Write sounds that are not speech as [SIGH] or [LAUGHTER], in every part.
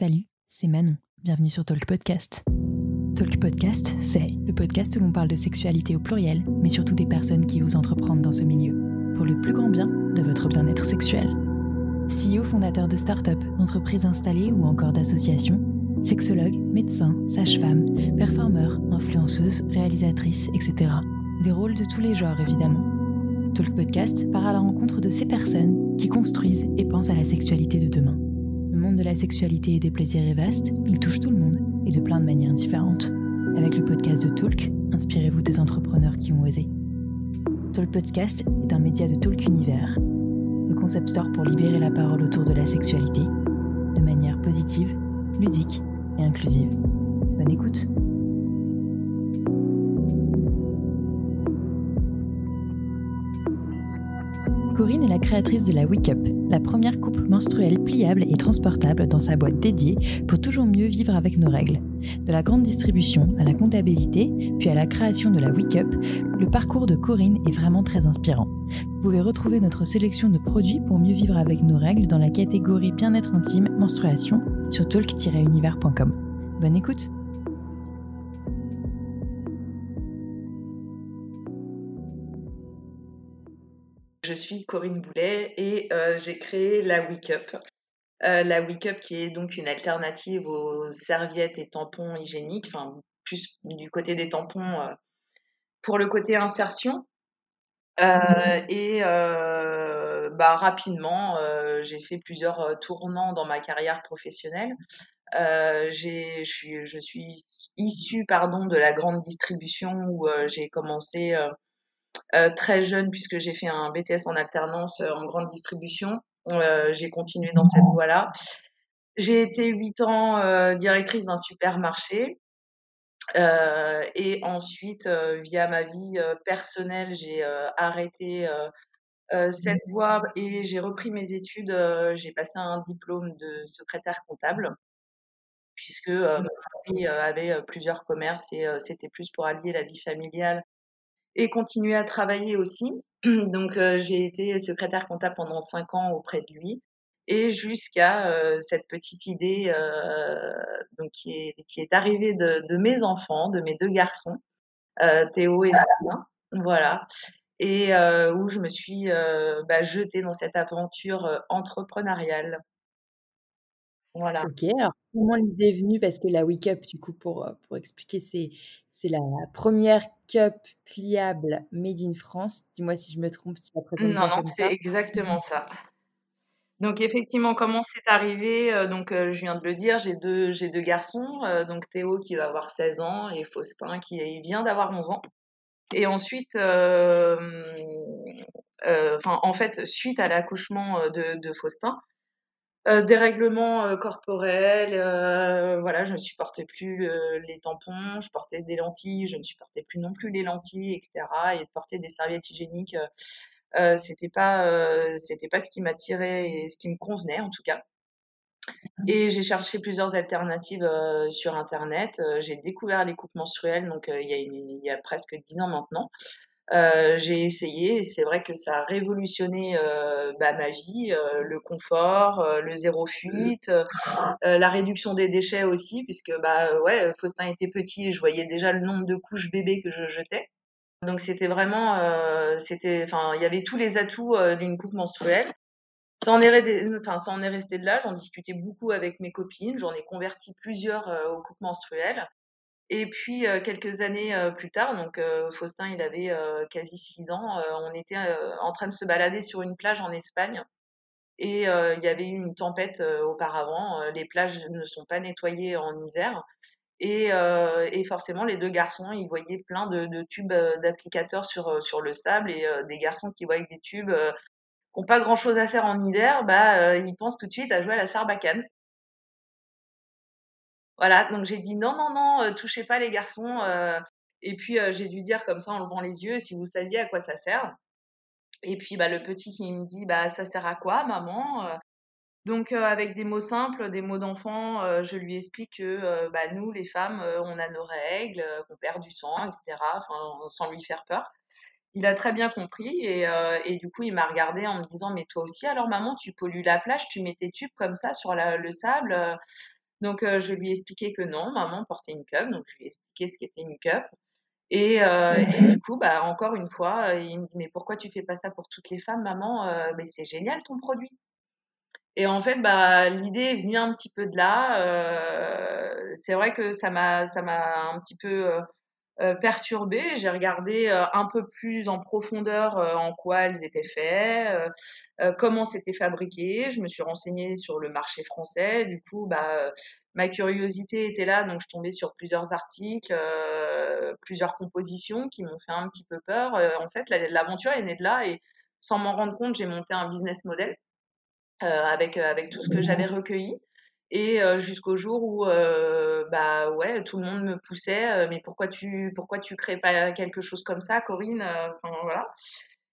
Salut, c'est Manon. Bienvenue sur Talk Podcast. Talk Podcast, c'est le podcast où l'on parle de sexualité au pluriel, mais surtout des personnes qui osent entreprendre dans ce milieu, pour le plus grand bien de votre bien-être sexuel. CEO fondateur de start-up, d'entreprises installées ou encore d'associations, sexologue, médecin, sage-femme, performeur, influenceuse, réalisatrice, etc. Des rôles de tous les genres évidemment. Talk Podcast part à la rencontre de ces personnes qui construisent et pensent à la sexualité de demain. Le monde de la sexualité et des plaisirs est vaste, il touche tout le monde et de plein de manières différentes. Avec le podcast de Talk, inspirez-vous des entrepreneurs qui ont osé. Talk Podcast est un média de Talk Univers, le concept store pour libérer la parole autour de la sexualité de manière positive, ludique et inclusive. Bonne écoute! Corinne est la créatrice de la Wake Up, la première coupe menstruelle pliable et transportable dans sa boîte dédiée pour toujours mieux vivre avec nos règles. De la grande distribution à la comptabilité, puis à la création de la Wake Up, le parcours de Corinne est vraiment très inspirant. Vous pouvez retrouver notre sélection de produits pour mieux vivre avec nos règles dans la catégorie bien-être intime, menstruation sur talk-univers.com. Bonne écoute! Je suis Corinne Boulet et euh, j'ai créé la Wake Up. Euh, la Wake Up qui est donc une alternative aux serviettes et tampons hygiéniques, enfin plus du côté des tampons euh, pour le côté insertion. et bah, rapidement, j'ai fait plusieurs tournants dans ma carrière professionnelle. je suis, je suis issue pardon, de la grande distribution où j'ai commencé euh, très jeune, puisque j'ai fait un BTS en alternance euh, en grande distribution. Euh, j'ai continué dans cette voie-là. J'ai été huit ans directrice d'un supermarché. et ensuite, via ma vie personnelle, j'ai arrêté cette voie et j'ai repris mes études. j'ai passé un diplôme de secrétaire comptable puisque mon mari avait plusieurs commerces et c'était plus pour allier la vie familiale et continuer à travailler aussi. [CLEARS THROAT] Donc, euh, j'ai été secrétaire comptable pendant cinq ans auprès de lui et jusqu'à euh, cette petite idée euh, donc qui, est, qui est arrivée de, mes enfants, de mes deux garçons, Théo et Damien. Voilà. Et où je me suis bah, jetée dans cette aventure entrepreneuriale. Voilà. Ok, alors comment l'idée est venue? Parce que la Wake Up, du coup, pour, pour expliquer, c'est, c'est la première cup pliable made in France. Dis-moi si je me trompe, si Non, non, c'est exactement ça. Donc effectivement, comment c'est arrivé euh, Donc euh, je viens de le dire, j'ai deux, j'ai deux garçons, donc Théo qui va avoir 16 ans et Faustin qui vient d'avoir 11 ans. Et ensuite, en fait, suite à l'accouchement de, de Faustin, euh, dérèglement euh, corporel, euh, voilà, je ne supportais plus les tampons, je portais des lentilles, je ne supportais plus non plus les lentilles, etc. Et de porter des serviettes hygiéniques, c'était pas, c'était pas ce qui m'attirait et ce qui me convenait en tout cas. Et j'ai cherché plusieurs alternatives sur Internet. j'ai découvert les coupes menstruelles, donc il y, a il y a presque dix ans maintenant. Euh, j'ai essayé c'est vrai que ça a révolutionné euh, bah, ma vie, euh, le confort, euh, le zéro fuite, euh, la réduction des déchets aussi, puisque bah ouais, Faustin était petit et je voyais déjà le nombre de couches bébés que je jetais. Donc c'était vraiment, c'était, enfin, il y avait tous les atouts d'une coupe menstruelle. Ça en, est, ça en est resté de là, j'en discutais beaucoup avec mes copines, j'en ai converti plusieurs aux coupes menstruelles. Et puis quelques années plus tard, donc Faustin, il avait quasi six ans, on était en train de se balader sur une plage en Espagne. Et il y avait eu une tempête auparavant. les plages ne sont pas nettoyées en hiver. Et, forcément, les deux garçons, ils voyaient plein de, tubes d'applicateurs sur, sur le sable. Et des garçons qui voient des tubes qui n'ont pas grand-chose à faire en hiver, bah, ils pensent tout de suite à jouer à la sarbacane. Voilà, donc j'ai dit non, non, non, euh, touchez pas les garçons. Euh, et puis euh, j'ai dû dire comme ça en levant les yeux, si vous saviez à quoi ça sert. Et puis bah, le petit qui me dit, bah ça sert à quoi, maman Donc avec des mots simples, des mots d'enfant, je lui explique que bah, nous, les femmes, on a nos règles, qu'on perd du sang, etc. sans lui faire peur. Il a très bien compris et, et du coup il m'a regardé en me disant mais toi aussi alors maman tu pollues la plage, tu mets tes tubes comme ça sur le sable Donc, je lui ai expliqué que non, maman portait une cup. Donc, je lui ai expliqué ce qu'était une cup. Et, euh, du coup, bah, encore une fois, il me dit Mais pourquoi tu fais pas ça pour toutes les femmes, maman Mais c'est génial ton produit. Et en fait, bah, l'idée est venue un petit peu de là. Euh, c'est vrai que ça m'a, ça m'a un petit peu euh, euh perturbée. J'ai regardé euh, un peu plus en profondeur euh, en quoi elles étaient faites, comment c'était fabriqué. Je me suis renseignée sur le marché français. Du coup, bah, ma curiosité était là, donc je tombais sur plusieurs articles, plusieurs compositions qui m'ont fait un petit peu peur. en fait, l'aventure est née de là et sans m'en rendre compte, j'ai monté un business model euh, avec, euh, avec tout ce que j'avais recueilli. Et jusqu'au jour où, bah ouais, tout le monde me poussait, mais pourquoi tu, pourquoi tu crées pas quelque chose comme ça, Corinne enfin, voilà.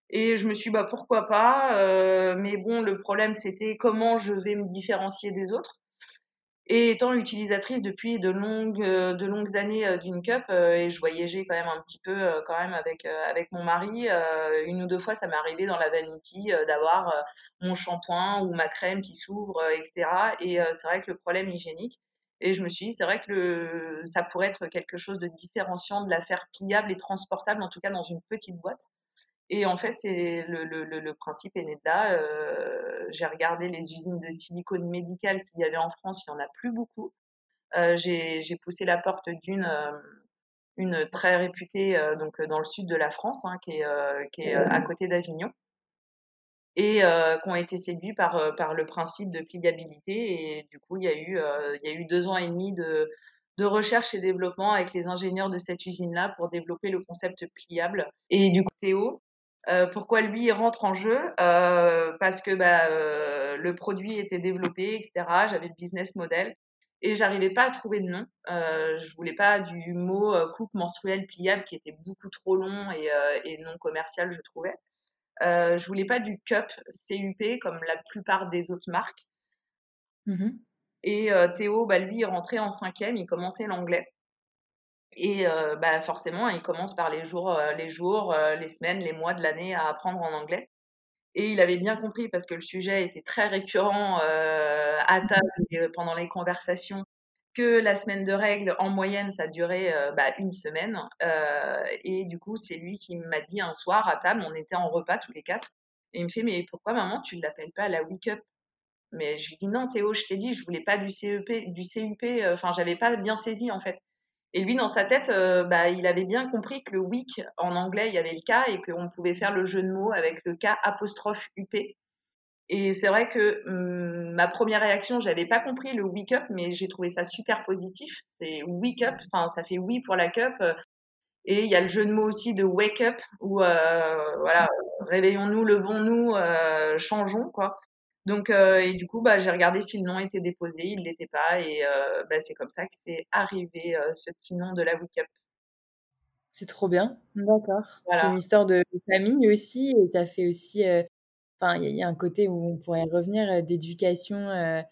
Et je me suis bah pourquoi pas. mais bon, le problème, c'était comment je vais me différencier des autres. Et étant utilisatrice depuis de longues, euh, de longues années euh, d'une cup, euh, et je voyageais quand même un petit peu quand même avec, avec mon mari, une ou deux fois ça m'est arrivé dans la vanity d'avoir mon shampoing ou ma crème qui s'ouvre, etc. Et c'est vrai que le problème hygiénique, et je me suis dit, c'est vrai que le, ça pourrait être quelque chose de différenciant de la faire pliable et transportable, en tout cas dans une petite boîte. Et en fait, c'est le, le, le, principe est né de là. Euh, j'ai regardé les usines de silicone médical qu'il y avait en France, il n'y en a plus beaucoup. Euh, j'ai poussé la porte d'une euh, une très réputée euh, donc dans le sud de la France, hein, qui est, euh, qui est à côté d'Avignon, et qui ont été séduits par, par le principe de pliabilité. Et du coup, il y a eu, il y a eu deux ans et demi de, de recherche et développement avec les ingénieurs de cette usine-là pour développer le concept pliable. Et du coup, Théo, euh, pourquoi lui rentre en jeu euh, Parce que bah, euh, le produit était développé, etc. J'avais le business model et j'arrivais pas à trouver de nom. Euh, je voulais pas du mot coupe menstruelle pliable qui était beaucoup trop long et, et non commercial, je trouvais. Euh, je voulais pas du cup CUP comme la plupart des autres marques. Mmh et Théo, bah, lui, il rentrait en cinquième, il commençait l'anglais. Et euh, bah forcément, il commence par les jours, euh, les jours, euh, les semaines, les mois de l'année à apprendre en anglais. Et il avait bien compris parce que le sujet était très récurrent à table et pendant les conversations que la semaine de règles, en moyenne, ça durait bah, une semaine. et du coup, c'est lui qui m'a dit un soir à table, on était en repas tous les quatre, et il me fait mais pourquoi maman tu ne l'appelles pas la Wake Up Mais je lui dis non Théo, je t'ai dit, je voulais pas du CEP, du CUP. Enfin, j'avais pas bien saisi en fait. Et lui, dans sa tête, euh, bah, il avait bien compris que le week, en anglais, il y avait le K et qu'on pouvait faire le jeu de mots avec le K apostrophe UP. Et c'est vrai que hum, ma première réaction, j'avais pas compris le wake up, mais j'ai trouvé ça super positif. C'est wake up, ça fait oui pour la cup. Et il y a le jeu de mots aussi de wake up, où euh, voilà, réveillons-nous, levons-nous, euh, changeons quoi. Donc, euh, et du coup, bah, j'ai regardé si le nom était déposé, il l'était pas, et euh, bah, c'est comme ça que c'est arrivé euh, ce petit nom de la Wiccup. C'est trop bien, d'accord. C'est une histoire de famille aussi, et tu as fait aussi, enfin, il y, a un côté où on pourrait revenir d'éducation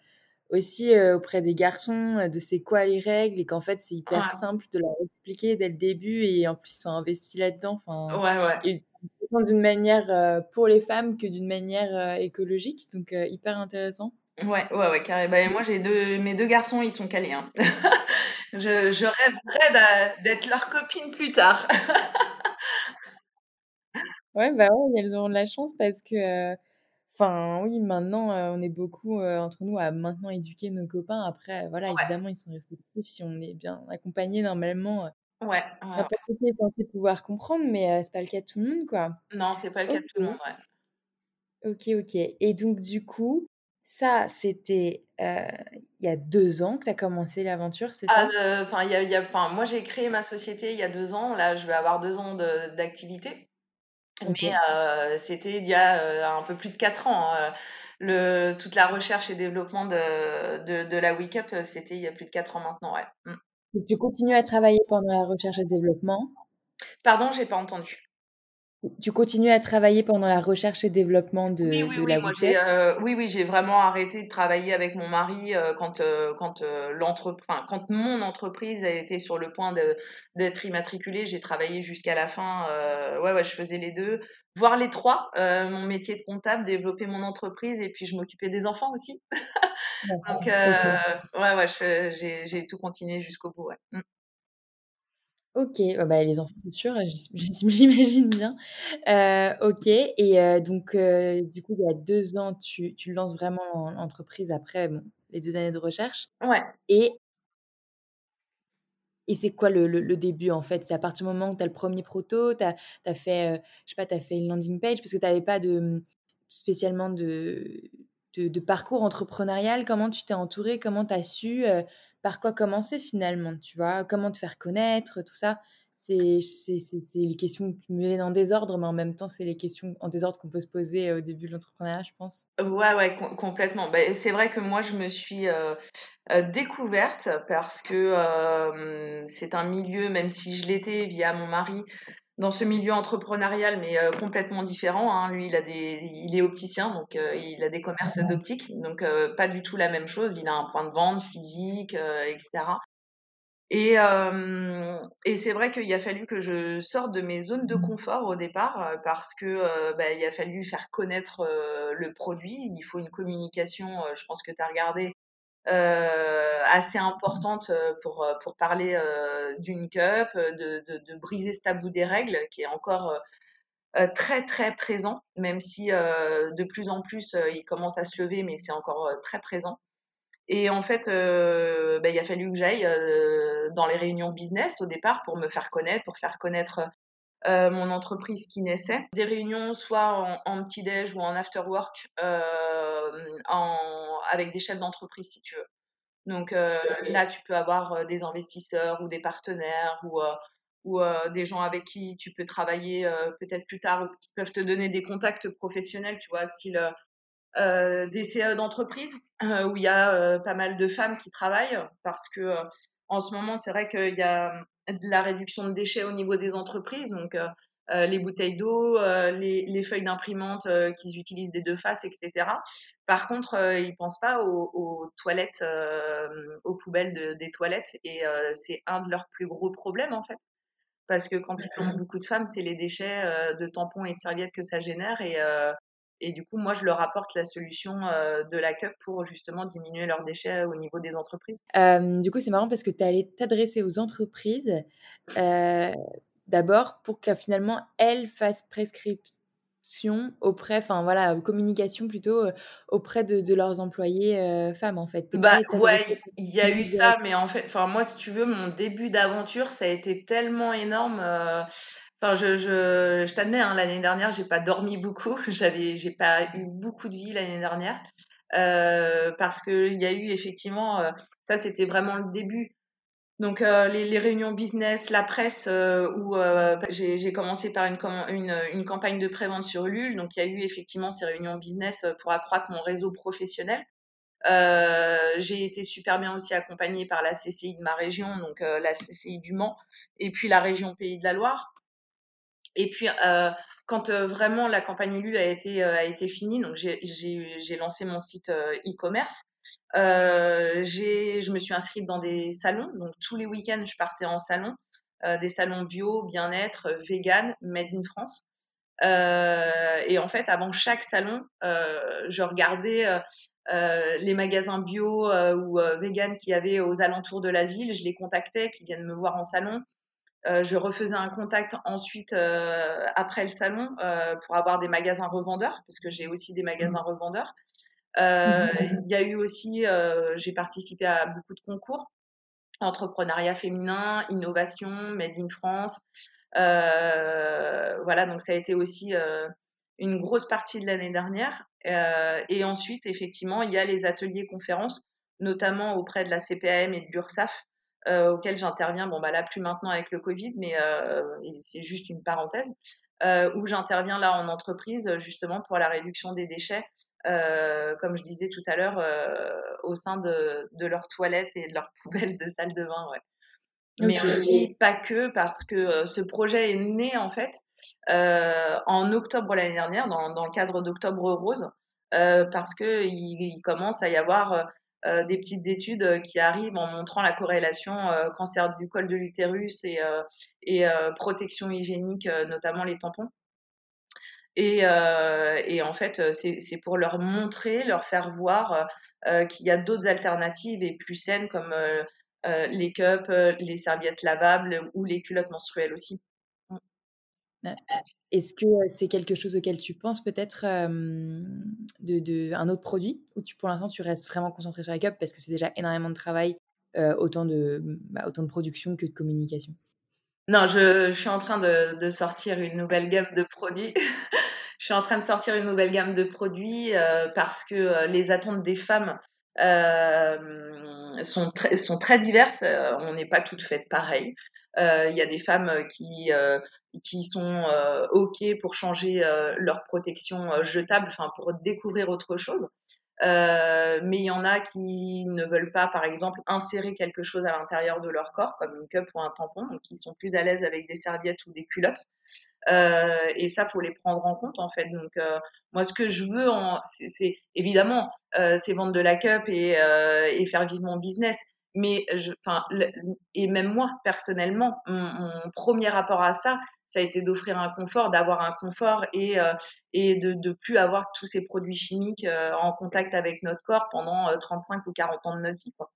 aussi auprès des garçons, de c'est quoi les règles, et qu'en fait c'est hyper simple de leur expliquer dès le début, et en plus ils sont investis là-dedans. Enfin, ouais, d'une manière euh, pour les femmes que d'une manière euh, écologique. Donc, euh, hyper intéressant. Ouais, ouais, ouais, carré. Bah, moi, j'ai deux, mes deux garçons, ils sont calés. Hein. [LAUGHS] je, je rêverais d'être leur copine plus tard. [LAUGHS] ouais, bah ouais, elles auront de la chance parce que, enfin, oui, maintenant, on est beaucoup entre nous à maintenant éduquer nos copains. Après, voilà, évidemment, ils sont réceptifs si on est bien accompagné normalement. Ouais. Qui est censé pouvoir comprendre, mais c'est pas le cas de tout le monde, quoi. Non, c'est pas le cas de tout le monde, ouais. Ok, ok. Et donc, du coup, ça, c'était euh, il y a deux ans que tu as commencé l'aventure, c'est ça? ah, Enfin, y a, a, moi, j'ai créé ma société il y a deux ans. Là, je vais avoir deux ans d'activité. Mais euh, c'était il y a un peu plus de quatre ans. Hein. Le, toute la recherche et développement de, de, de la WeCup, c'était il y a plus de quatre ans maintenant, ouais. Tu continues à travailler pendant la recherche et développement? Pardon, j'ai pas entendu. Tu continues à travailler pendant la recherche et développement de, oui, oui, de oui, la moi j'ai, euh, oui, oui, j'ai vraiment arrêté de travailler avec mon mari euh, quand, euh, quand, enfin, quand mon entreprise a été sur le point d'être immatriculée. J'ai travaillé jusqu'à la fin. ouais, ouais, je faisais les deux, voire les trois. mon métier de comptable, développer mon entreprise et puis je m'occupais des enfants aussi. [LAUGHS] Donc, ouais, ouais, j'ai tout continué jusqu'au bout. Ouais. Mmh. OK, bah, les enfants, c'est sûr, [LAUGHS] j'imagine bien. Euh, OK et euh, donc euh, du coup, il y a 2 ans, tu tu lances vraiment l'entreprise après, bon, les 2 années de recherche Ouais. et et c'est quoi le le début, en fait? C'est à partir du moment où tu as le premier proto, tu as fait, je sais pas, fait une landing page? Parce que tu avais pas de, mmh, spécialement de de parcours entrepreneurial? Comment tu t'es entouré Comment tu as su, par quoi commencer finalement, tu vois? Comment te faire connaître, tout ça? C'est les questions qui me viennent en désordre, mais en même temps, c'est les questions en désordre qu'on peut se poser au début de l'entrepreneuriat, je pense. Ouais, ouais, complètement. Bah, c'est vrai que moi, je me suis découverte parce que c'est un milieu, même si je l'étais via mon mari, dans ce milieu entrepreneurial, mais euh, complètement différent. Hein. Lui, il, a des, il est opticien, donc euh, il a des commerces d'optique, donc euh, pas du tout la même chose. Il a un point de vente physique, etc. Et, et c'est vrai qu'il a fallu que je sorte de mes zones de confort au départ parce que bah, il a fallu faire connaître le produit. Il faut une communication, je pense que tu as regardé, euh, assez importante euh, pour, euh, parler d'une cup, de, de, briser ce tabou des règles qui est encore très très présent, même si de plus en plus il commence à se lever, mais c'est encore très présent. Et en fait, bah, il a fallu que j'aille dans les réunions business au départ pour me faire connaître, pour faire connaître euh, mon entreprise qui naissait. Des réunions soit en, petit-déj ou en after-work euh, avec des chefs d'entreprise, si tu veux. Donc euh, là, tu peux avoir des investisseurs ou des partenaires ou, ou des gens avec qui tu peux travailler peut-être plus tard ou qui peuvent te donner des contacts professionnels, tu vois, style des CE d'entreprise où il y a pas mal de femmes qui travaillent parce que en ce moment, c'est vrai qu'il y a de la réduction de déchets au niveau des entreprises, donc euh, euh, les bouteilles d'eau, euh, les, feuilles d'imprimante qu'ils utilisent des deux faces, etc. Par contre, ils ne pensent pas aux, toilettes, aux poubelles des toilettes, et c'est un de leurs plus gros problèmes en fait. Parce que quand ils tombent beaucoup de femmes, c'est les déchets de tampons et de serviettes que ça génère, et, et du coup, moi, je leur apporte la solution euh, de la CUP pour justement diminuer leurs déchets au niveau des entreprises. Euh, du coup, c'est marrant parce que tu allé t'adresser aux entreprises euh, d'abord pour que finalement elles fassent prescription auprès, enfin voilà, communication plutôt auprès de, leurs employés femmes en fait. Bah ouais, il y a eu ça, mais en fait, enfin moi, si tu veux, mon début d'aventure, ça a été tellement énorme. Enfin, je, je, je t'admets, hein, l'année dernière, j'ai pas dormi beaucoup. [LAUGHS] J'avais, j'ai pas eu beaucoup de vie l'année dernière euh, parce qu'il y a eu effectivement, euh, ça c'était vraiment le début. Donc euh, les, réunions business, la presse, où j'ai commencé par une, une, une, campagne de prévente sur Ulule. Donc il y a eu effectivement ces réunions business pour accroître mon réseau professionnel. j'ai été super bien aussi accompagnée par la CCI de ma région, donc la CCI du Mans, et puis la région Pays de la Loire. Et puis, euh, quand euh, vraiment la campagne élue a été, euh, a été finie, donc j'ai lancé mon site e-commerce. je me suis inscrite dans des salons, donc tous les week-ends, je partais en salon, des salons bio, bien-être, vegan, made in France. et en fait, avant chaque salon, je regardais les magasins bio ou vegan qu'il y avait aux alentours de la ville. Je les contactais, qui viennent me voir en salon. Euh, je refaisais un contact ensuite euh, après le salon euh, pour avoir des magasins revendeurs, parce que j'ai aussi des magasins mmh. revendeurs. Mmh. Il y a eu aussi, j'ai participé à beaucoup de concours, entrepreneuriat féminin, innovation, Made in France. voilà, donc ça a été aussi une grosse partie de l'année dernière. et ensuite, effectivement, il y a les ateliers conférences, notamment auprès de la CPAM et de l'URSSAF, euh, auquel j'interviens, bon bah là plus maintenant avec le Covid, mais euh, c'est juste une parenthèse, euh, où j'interviens là en entreprise justement pour la réduction des déchets, comme je disais tout à l'heure, au sein de, de leurs toilettes et de leurs [LAUGHS] poubelles de salle de bain. Ouais. mais aussi pas que parce que ce projet est né en fait en octobre l'année dernière dans, dans, le cadre d'Octobre Rose parce que il, commence à y avoir des petites études qui arrivent en montrant la corrélation cancer du col de l'utérus et, protection hygiénique, notamment les tampons. Et, et, en fait, c'est pour leur montrer, leur faire voir qu'il y a d'autres alternatives et plus saines comme les cups, les serviettes lavables ou les culottes menstruelles aussi. Est-ce que c'est quelque chose auquel tu penses peut-être de, de, un autre produit? Ou tu, pour l'instant tu restes vraiment concentré sur les cups parce que c'est déjà énormément de travail, autant, de, bah, autant de production que de communication? Non, je, suis en train de, sortir une nouvelle gamme de produits. [LAUGHS] je suis en train de sortir une nouvelle gamme de produits parce que les attentes des femmes euh, sont, très, diverses. Euh, on n'est pas toutes faites pareilles. Euh, il y a des femmes qui, qui sont OK pour changer leur protection jetable, enfin pour découvrir autre chose. Euh, mais il y en a qui ne veulent pas, par exemple, insérer quelque chose à l'intérieur de leur corps, comme une cup ou un tampon, donc qui sont plus à l'aise avec des serviettes ou des culottes. Euh, et ça, faut les prendre en compte, en fait. Donc, euh, moi, ce que je veux, c'est évidemment, euh, c'est vendre de la cup et, euh, et faire vivre mon business. Mais, je, et même moi, personnellement, mon, mon premier rapport à ça, ça a été d'offrir un confort, d'avoir un confort et, euh, et de ne plus avoir tous ces produits chimiques euh, en contact avec notre corps pendant 35 euh, ou 40 ans de notre vie. Quoi.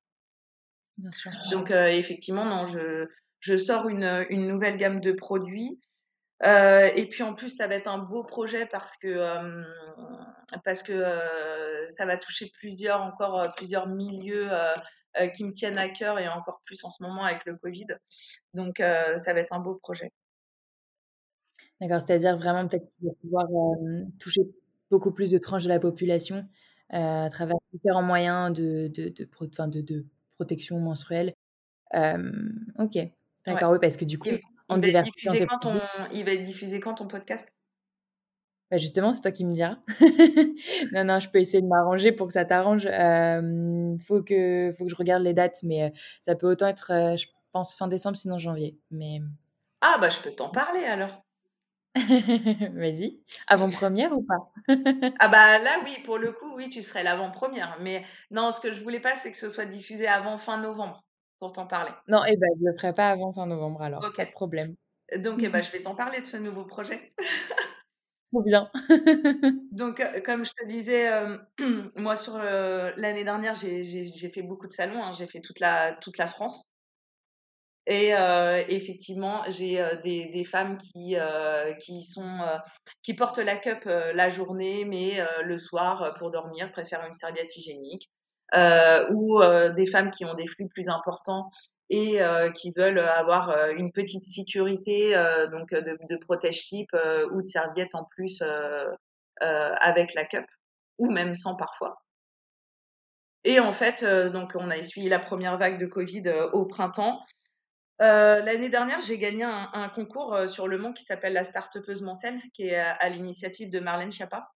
Bien sûr. Donc effectivement, non, je, je sors une, une, nouvelle gamme de produits. et puis en plus, ça va être un beau projet parce que, parce que ça va toucher plusieurs, encore plusieurs milieux qui me tiennent à cœur et encore plus en ce moment avec le Covid. Donc ça va être un beau projet. D'accord, c'est-à-dire vraiment peut-être pouvoir toucher beaucoup plus de tranches de la population à travers différents moyens de, de, de, de, de protection menstruelle. ok, d'accord, oui, parce que du coup, il, on il, va quand ton, il va être diffusé quand ton podcast? Bah justement, c'est toi qui me diras. [LAUGHS] non, non, je peux essayer de m'arranger pour que ça t'arrange. Il faut, que, faut que je regarde les dates, mais ça peut autant être, je pense, fin décembre, sinon janvier. Mais... Ah, bah je peux t'en parler alors. [LAUGHS] Vas-y. Avant-première ou pas? Ah bah là oui, pour le coup, oui, tu serais l'avant-première. Mais non, ce que je voulais pas, c'est que ce soit diffusé avant fin novembre pour t'en parler. Non, et eh ben je le ferai pas avant fin novembre alors, pas de problème. Donc eh ben, [LAUGHS] je vais t'en parler de ce nouveau projet. Trop bien. [LAUGHS] Donc euh, comme je te disais, euh, [CLEARS THROAT] moi sur euh, l'année dernière, j'ai fait beaucoup de salons, hein. j'ai fait toute la, France. Et effectivement, j'ai des, femmes qui portent la cup la journée, mais le soir, pour dormir, préfèrent une serviette hygiénique. ou des femmes qui ont des flux plus importants et qui veulent avoir une petite sécurité donc de, de protège-slip ou de serviette en plus avec la cup, ou même sans parfois. Et en fait, donc on a essuyé la première vague de Covid au printemps. Euh, l'année dernière, j'ai gagné un, concours euh, sur Le Mans qui s'appelle la Startupeuse Mancelle, qui est à, l'initiative de Marlène Schiappa.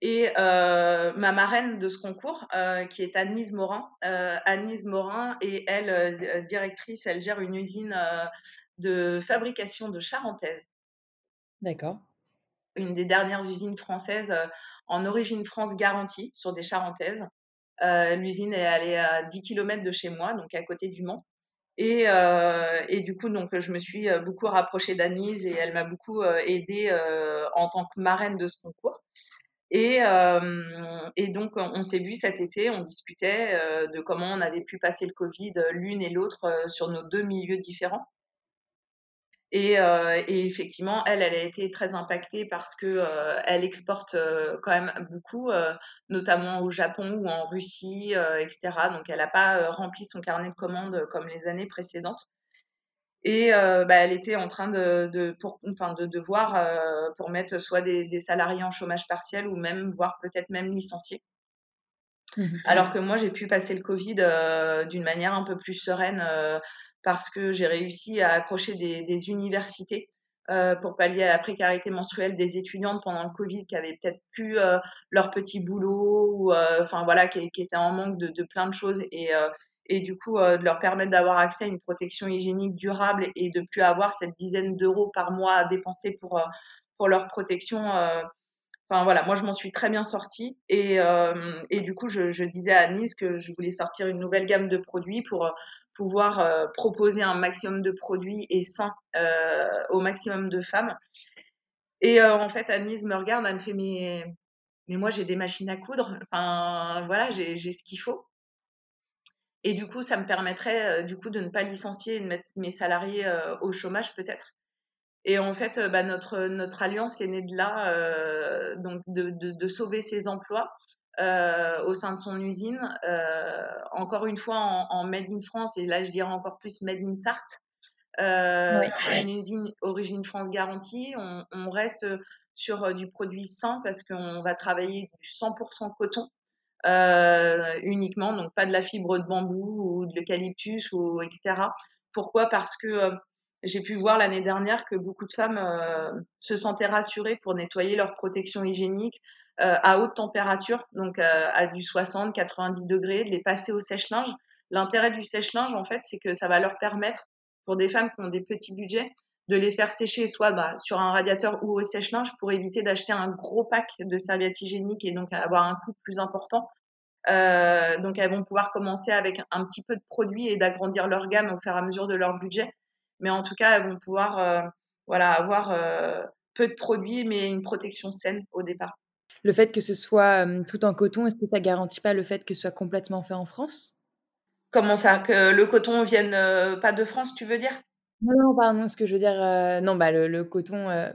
Et euh, ma marraine de ce concours, qui est Annelise Morin, Annelise Morin est elle directrice, elle gère une usine de fabrication de charentaises. D'accord. Une des dernières usines françaises en origine France garantie sur des charentaises. L'usine est allée à 10 km de chez moi, donc à côté du Mans. Et, euh, et, du coup, donc, je me suis euh, beaucoup rapprochée d'Anise et elle m'a beaucoup euh, aidée en tant que marraine de ce concours. Et, donc, on s'est vu cet été, on discutait de comment on avait pu passer le Covid l'une et l'autre sur nos deux milieux différents. Et, et, effectivement, elle, elle a été très impactée parce que elle exporte quand même beaucoup, notamment au Japon ou en Russie, etc. Donc, elle n'a pas rempli son carnet de commandes comme les années précédentes. Et bah, elle était en train de, de pour, enfin, de devoir pour mettre soit des, des, salariés en chômage partiel ou même, voire peut-être même licenciés. Mmh Alors que moi, j'ai pu passer le Covid d'une manière un peu plus sereine parce que j'ai réussi à accrocher des, des universités euh, pour pallier à la précarité menstruelle des étudiantes pendant le Covid qui avaient peut-être plus euh, leur petit boulot ou euh, enfin voilà qui, qui, étaient en manque de, de, plein de choses et, et du coup de leur permettre d'avoir accès à une protection hygiénique durable et de plus avoir cette dizaine d'euros par mois à dépenser pour pour leur protection. Enfin voilà, moi je m'en suis très bien sortie et, et du coup je, disais à Anise que je voulais sortir une nouvelle gamme de produits pour pouvoir proposer un maximum de produits et sains au maximum de femmes. Et en fait, Anise me regarde, elle me fait mais mais moi j'ai des machines à coudre, enfin voilà, j'ai ce qu'il faut. Et du coup, ça me permettrait du coup de ne pas licencier et de mettre mes salariés au chômage peut-être. Et en fait, bah, notre, notre alliance est née de là, donc de, de, de, sauver ses emplois au sein de son usine. encore une fois, en, en, Made in France, et là je dirais encore plus Made in Sarthe. Euh, Une usine Origine France garantie. On, on reste sur du produit sain parce qu'on va travailler du 100% coton. Euh, uniquement, donc pas de la fibre de bambou ou de l'eucalyptus ou etc. Pourquoi? Parce que euh, j'ai pu voir l'année dernière que beaucoup de femmes euh, se sentaient rassurées pour nettoyer leur protection hygiénique à haute température, donc à du 60, 90 degrés, de les passer au sèche-linge. L'intérêt du sèche-linge, en fait, c'est que ça va leur permettre, pour des femmes qui ont des petits budgets, de les faire sécher soit bah, sur un radiateur ou au sèche-linge pour éviter d'acheter un gros pack de serviettes hygiéniques et donc avoir un coût plus important. Euh, donc elles vont pouvoir commencer avec un petit peu de produits et d'agrandir leur gamme au fur et à mesure de leur budget. Mais en tout cas, elles vont pouvoir euh, voilà, avoir euh, peu de produits mais une protection saine au départ. Le fait que ce soit tout en coton, est-ce que ça garantit pas le fait que ce soit complètement fait en France? Comment ça? Que le coton vienne pas de France, tu veux dire? Non, non, pardon, ce que je veux dire, euh, non, bah, le, coton, euh,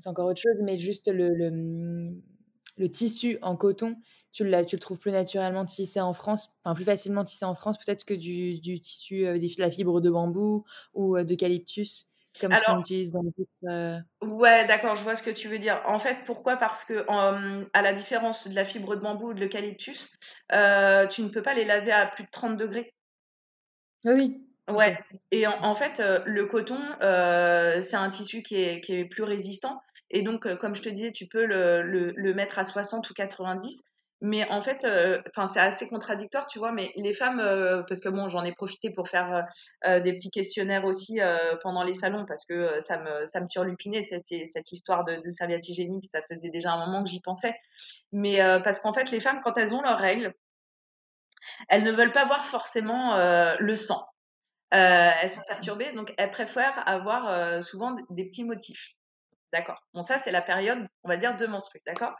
c'est encore autre chose, mais juste le, le, mmh, tissu en coton, tu, tu le trouves plus naturellement tissé en France, enfin plus facilement tissé en France, peut-être que du, du tissu, euh, de la fibre de bambou ou d'eucalyptus, comme ce qu'on utilise dans le Ouais, d'accord, je vois ce que tu veux dire. En fait, pourquoi? Parce que, à la différence de la fibre de bambou ou de l'eucalyptus, tu ne peux pas les laver à plus de 30 degrés. Oui. Ouais, et en, fait, euh, le coton, euh, c'est un tissu qui est, qui est, plus résistant. Et donc, euh, comme je te disais, tu peux le, le, le, mettre à 60 ou 90. Mais en fait, enfin c'est assez contradictoire, tu vois. Mais les femmes, parce que bon, j'en ai profité pour faire des petits questionnaires aussi pendant les salons, parce que ça me, ça me turlupinait cette, cette histoire de, de serviette hygiénique. Ça faisait déjà un moment que j'y pensais. Mais parce qu'en fait, les femmes, quand elles ont leurs règles, elles ne veulent pas voir forcément le sang. Euh, elles sont perturbées, donc elles préfèrent avoir euh, souvent des petits motifs. D'accord. Bon, ça, c'est la période, on va dire, de menstrues. D'accord?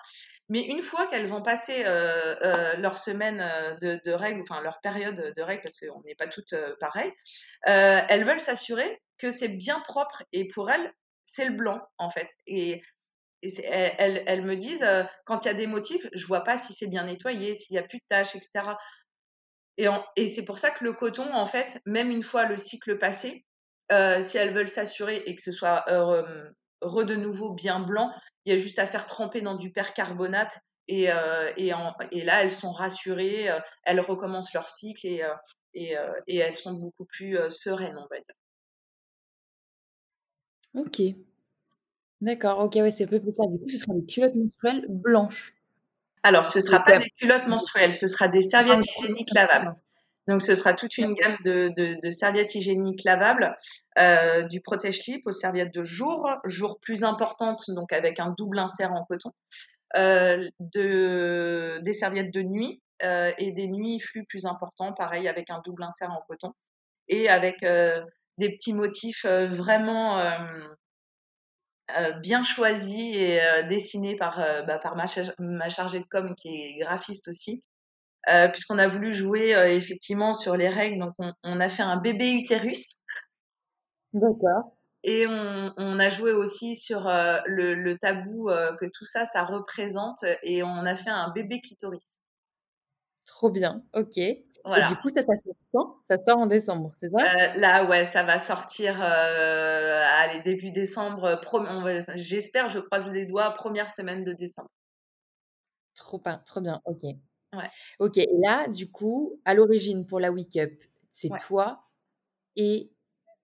Mais une fois qu'elles ont passé euh, leur semaine de, règles, enfin leur période de règles, parce qu'on n'est pas toutes pareilles, elles veulent s'assurer que c'est bien propre et pour elles, c'est le blanc, en fait. Et, elles, me disent, quand il y a des motifs, je vois pas si c'est bien nettoyé, s'il y a plus de taches, etc. Et, c'est pour ça que le coton, en fait, même une fois le cycle passé, euh, si elles veulent s'assurer et que ce soit euh, de nouveau bien blanc, il y a juste à faire tremper dans du percarbonate et, euh, là, elles sont rassurées, elles recommencent leur cycle et, elles sont beaucoup plus sereines, on va dire. Ok. D'accord, ok, ouais, c'est un peu plus clair. Du coup, ce sera des culottes menstruelles blanches. Alors, ce ne sera pas des culottes menstruelles, ce sera des serviettes hygiéniques lavables. Donc, ce sera toute une gamme de, serviettes hygiéniques lavables, euh, du protège-slip aux serviettes de jour, jour plus importante, donc avec un double insert en coton, euh, de, des serviettes de nuit euh, et des nuits flux plus importants, pareil avec un double insert en coton, et avec des petits motifs vraiment euh, bien choisi et euh, dessiné par, euh, bah, par ma, ma, chargée de com qui est graphiste aussi. puisqu'on a voulu jouer effectivement sur les règles, donc on, a fait un bébé utérus. D'accord. Et on, on, a joué aussi sur le, le, tabou que tout ça, ça représente, et on a fait un bébé clitoris. Trop bien, ok. Et du coup, ça, ça sort quand? Ça sort en décembre, c'est ça? Euh, Là, ouais, ça va sortir euh, allez, début décembre. J'espère, je croise les doigts, première semaine de décembre. Trop bien, trop bien, ok. Ouais. Ok, et là, du coup, à l'origine, pour la Week Up, c'est toi et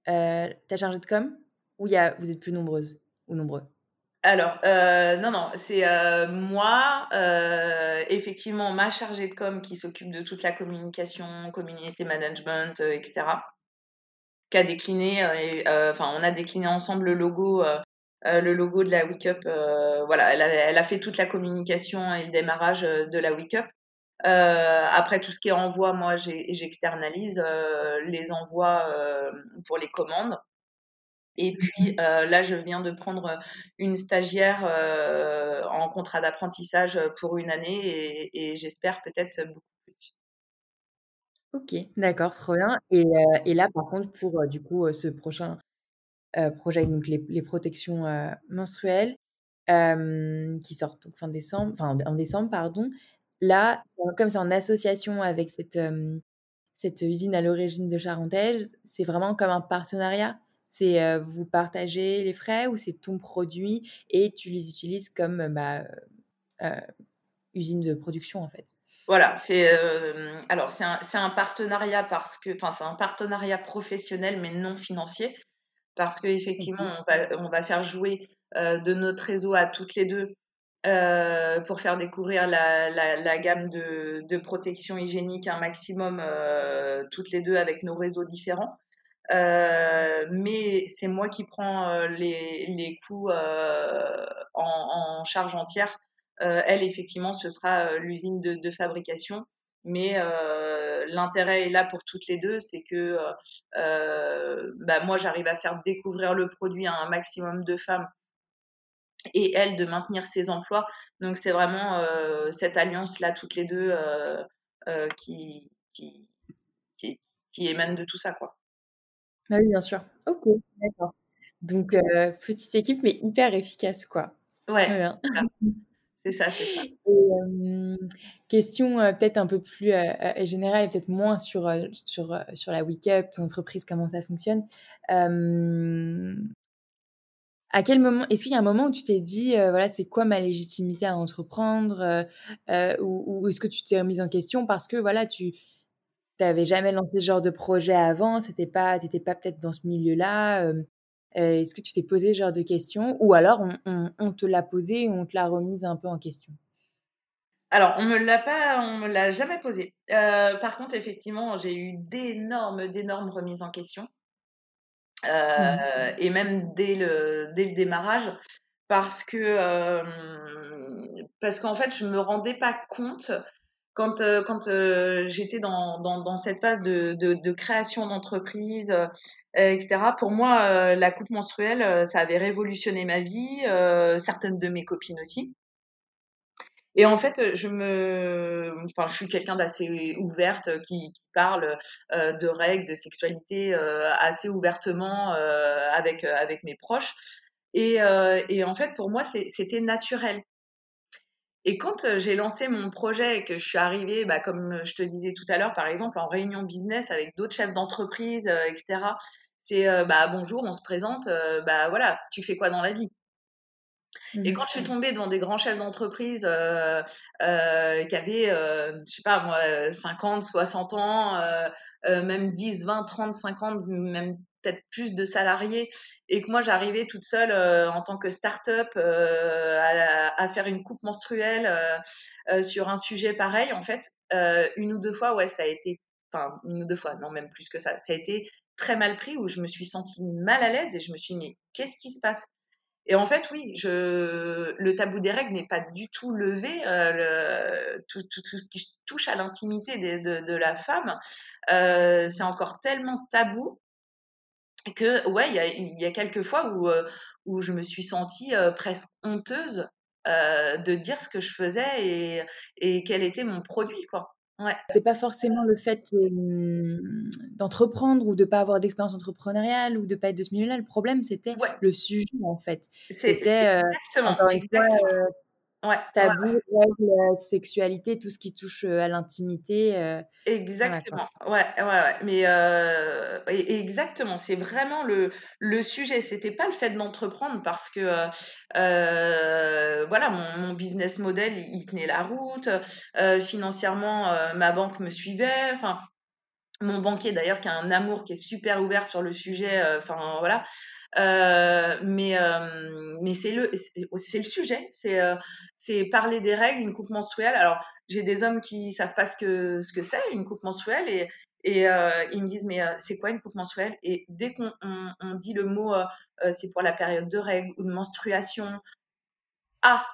euh, ta chargée de com? Ou y a, vous êtes plus nombreuses ou nombreux? Alors, non, non, c'est moi, effectivement, ma chargée de com qui s'occupe de toute la communication, community management, etc., qui décliné, enfin, on a décliné ensemble le logo, de la Wake voilà, elle a, elle a, fait toute la communication et le démarrage de la Wake après, tout ce qui est envoi, moi, j'externalise les envois pour les commandes. Et puis là, je viens de prendre une stagiaire en contrat d'apprentissage pour une année et, j'espère peut-être beaucoup plus. Ok, d'accord, trop bien. Et, là, par contre, pour du coup ce prochain projet, donc les, protections menstruelles qui sortent fin décembre, en décembre, pardon. Là, comme c'est en association avec cette, cette usine à l'origine de Charentaise, c'est vraiment comme un partenariat? C'est vous partagez les frais ou c'est ton produit et tu les utilises comme bah, usine de production en fait? Voilà, c'est alors c'est un, un, partenariat parce que enfin c'est un partenariat professionnel mais non financier parce qu'effectivement on, va, on va faire jouer de notre réseau à toutes les deux pour faire découvrir la, la, gamme de, de, protection hygiénique un maximum toutes les deux avec nos réseaux différents. Euh, mais c'est moi qui prends euh, les, les coûts euh, en, en, charge entière. elle, effectivement, ce sera l'usine de, de, fabrication. Mais l'intérêt est là pour toutes les deux, c'est que bah, moi, j'arrive à faire découvrir le produit à un maximum de femmes et elle de maintenir ses emplois. Donc c'est vraiment cette alliance-là, toutes les deux, qui, qui, qui, qui, émane de tout ça. quoi. Bah oui, bien sûr. OK, d'accord. Donc, euh, petite équipe, mais hyper efficace, quoi. Ouais, [LAUGHS] c'est ça, c'est ça. question euh, peut-être un peu plus euh, générale et peut-être moins sur, sur, sur la Up, ton entreprise, comment ça fonctionne. à quel moment, est-ce qu'il y a un moment où tu t'es dit, voilà, c'est quoi ma légitimité à entreprendre, ou, ou est-ce que tu t'es remise en question parce que voilà, tu tu n'avais jamais lancé ce genre de projet avant, c'était pas, t'étais pas peut-être dans ce milieu-là. Est-ce que tu t'es posé ce genre de questions ou alors on, te l'a posé on te l'a remise un peu en question? Alors, on me l'a pas, on me l'a jamais posé. par contre, effectivement, j'ai eu d'énormes, d'énormes remises en question, mmh. et même dès le, dès le démarrage, parce que parce qu'en fait, je me rendais pas compte quand, euh, euh, j'étais dans, cette phase de, création d'entreprise, euh, etc., pour moi, la coupe menstruelle, ça avait révolutionné ma vie, certaines de mes copines aussi. Et en fait, je suis quelqu'un d'assez ouverte qui, parle de règles, de sexualité assez ouvertement avec mes proches. Et en fait, pour moi, c'était naturel. Et quand j'ai lancé mon projet et que je suis arrivée, bah, comme je te disais tout à l'heure, par exemple, en réunion business avec d'autres chefs d'entreprise, etc., c'est bah, bonjour, on se présente, bah voilà, tu fais quoi dans la vie? Et quand je suis mmh. tombée dans des grands chefs d'entreprise euh, euh, qui avaient, euh, je sais pas moi, 50, 60 ans, même 10, 20, 30, 50, même peut-être plus de salariés et que moi j'arrivais toute seule euh, en tant que start-up euh, à, faire une coupe menstruelle euh, sur un sujet pareil en fait une ou deux fois ouais ça a été enfin une ou deux fois non même plus que ça ça a été très mal pris où je me suis sentie mal à l'aise et je me suis dit mais qu'est-ce qui se passe? Et en fait, oui, je, le tabou des règles n'est pas du tout levé. le, tout, tout, tout, ce qui touche à l'intimité de, de, la femme, c'est encore tellement tabou que ouais, il y a, y a quelques fois où, euh, où je me suis sentie euh, presque honteuse euh, de dire ce que je faisais et, et quel était mon produit, quoi. Ouais. C'est pas forcément le fait d'entreprendre ou de pas avoir d'expérience entrepreneuriale ou de pas être de ce milieu-là. Le problème, c'était le sujet, en fait. C'était, exactement, exactement. Ouais, tabou, règles, sexualité, tout ce qui touche à l'intimité. exactement. ouais, ouais, ouais. Mais euh, exactement, c'est vraiment le, le sujet. C'était pas le fait d'entreprendre parce que euh, voilà, mon, mon, business model, il tenait la route. financièrement, ma banque me suivait. Enfin, mon banquier d'ailleurs qui a un amour qui est super ouvert sur le sujet. Enfin voilà. Mais mais c'est le c'est le sujet. C'est c'est parler des règles, une coupe menstruelle. Alors j'ai des hommes qui savent pas ce que ce que c'est une coupe menstruelle et et ils me disent mais c'est quoi une coupe menstruelle Et dès qu'on on, dit le mot c'est pour la période de règles ou de menstruation, ah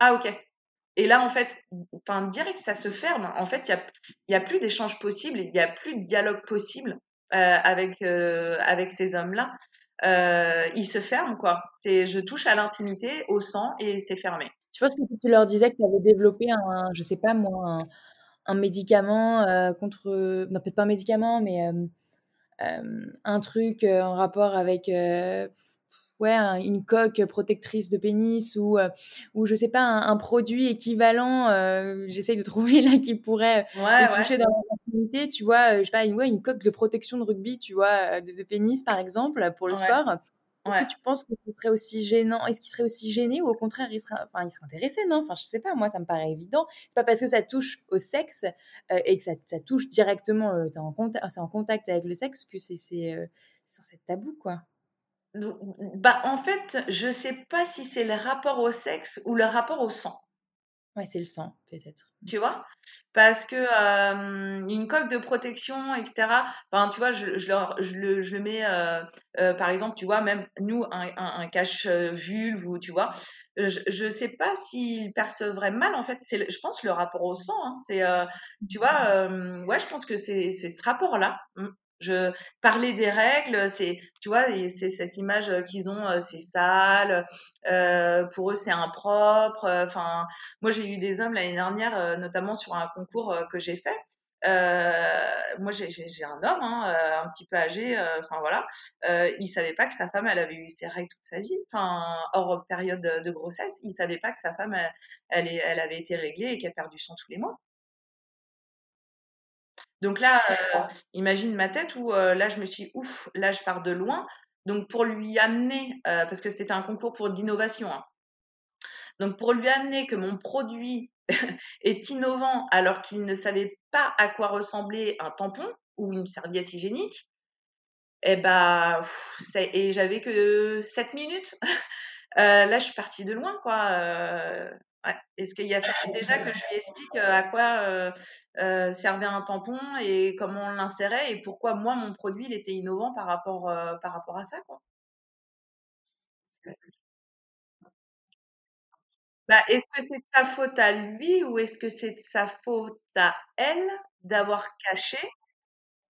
ah ok. Et là, en fait, enfin, direct, ça se ferme. En fait, il n'y a, a, plus d'échange possible, il n'y a plus de dialogue possible avec, avec ces hommes-là. Ils se ferment, quoi. C'est je touche à l'intimité, au sang, et c'est fermé. Tu penses que si tu leur disais que tu avais développé un, je sais pas moi, un, médicament contre, non peut-être pas un médicament, mais un truc en rapport avec ouais, une coque protectrice de pénis ou, euh, ou je sais pas, un, produit équivalent, euh, j'essaye de trouver [LAUGHS] là qui pourrait ouais, toucher dans tu vois, euh, je sais pas, une, ouais, une coque de protection de rugby, tu vois, de, pénis par exemple, pour le sport. Est-ce que tu penses que ce serait aussi gênant Est-ce qu'il serait aussi gêné ou au contraire il serait, enfin, il serait intéressé Non, enfin je sais pas. Moi, ça me paraît évident. C'est pas parce que ça touche au sexe et que ça, ça touche directement, c'est en, contact, en contact avec le sexe que c'est c'est c'est tabou quoi. Bah, en fait, je sais pas si c'est le rapport au sexe ou le rapport au sang. Ouais, c'est le sang, peut-être. Tu vois? Parce que une coque de protection, etc. Enfin, tu vois, je, je, le, je le, mets, par exemple, tu vois, même nous, un, un, cache-vulve, ou tu vois, je ne sais pas s'ils percevraient mal, en fait. C'est, je pense, le rapport au sang. Hein, c'est, tu vois, ouais, je pense que c'est, c'est ce rapport-là. Je parler des règles, c'est tu vois, c'est cette image qu'ils ont, c'est sale, euh, pour eux c'est impropre. Enfin, moi j'ai eu des hommes l'année dernière, notamment sur un concours que j'ai fait. Euh, moi j'ai un homme hein, un petit peu âgé, enfin voilà, il savait pas que sa femme elle avait eu ses règles toute sa vie, enfin hors période de, grossesse, il savait pas que sa femme elle, elle, elle avait été réglée et qu'elle perd du sang tous les mois. Donc là, euh, imagine ma tête où euh, là, je me suis ouf, là, je pars de loin. Donc pour lui amener, euh, parce que c'était un concours pour d'innovation, hein. donc pour lui amener que mon produit [LAUGHS] est innovant alors qu'il ne savait pas à quoi ressemblait un tampon ou une serviette hygiénique, et eh bah, et j'avais que 7 minutes. [LAUGHS] là, je suis partie de loin, quoi. Est-ce qu'il y a fallu déjà que je lui explique à quoi servait un tampon et comment on l'insérait et pourquoi moi mon produit il était innovant par rapport par rapport à ça quoi. Bah, est-ce que c'est de sa faute à lui ou est-ce que c'est de sa faute à elle d'avoir caché,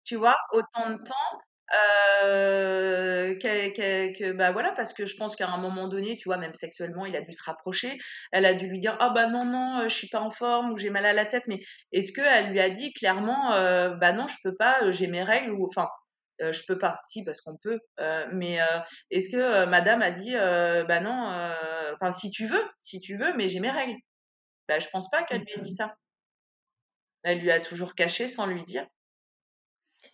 tu vois, autant de temps euh, que, bah voilà, parce que je pense qu'à un moment donné, tu vois, même sexuellement, il a dû se rapprocher. Elle a dû lui dire, ah bah non, non, euh, je suis pas en forme ou j'ai mal à la tête. Mais est-ce qu'elle lui a dit clairement, euh, bah non, je peux pas, euh, j'ai mes règles ou enfin, je peux pas. Si, parce qu'on peut. mais est-ce que Madame a dit, bah non, enfin si tu veux, si tu veux, mais j'ai mes règles. Bah je pense pas qu'elle lui ait dit ça. Elle lui a toujours caché sans lui dire.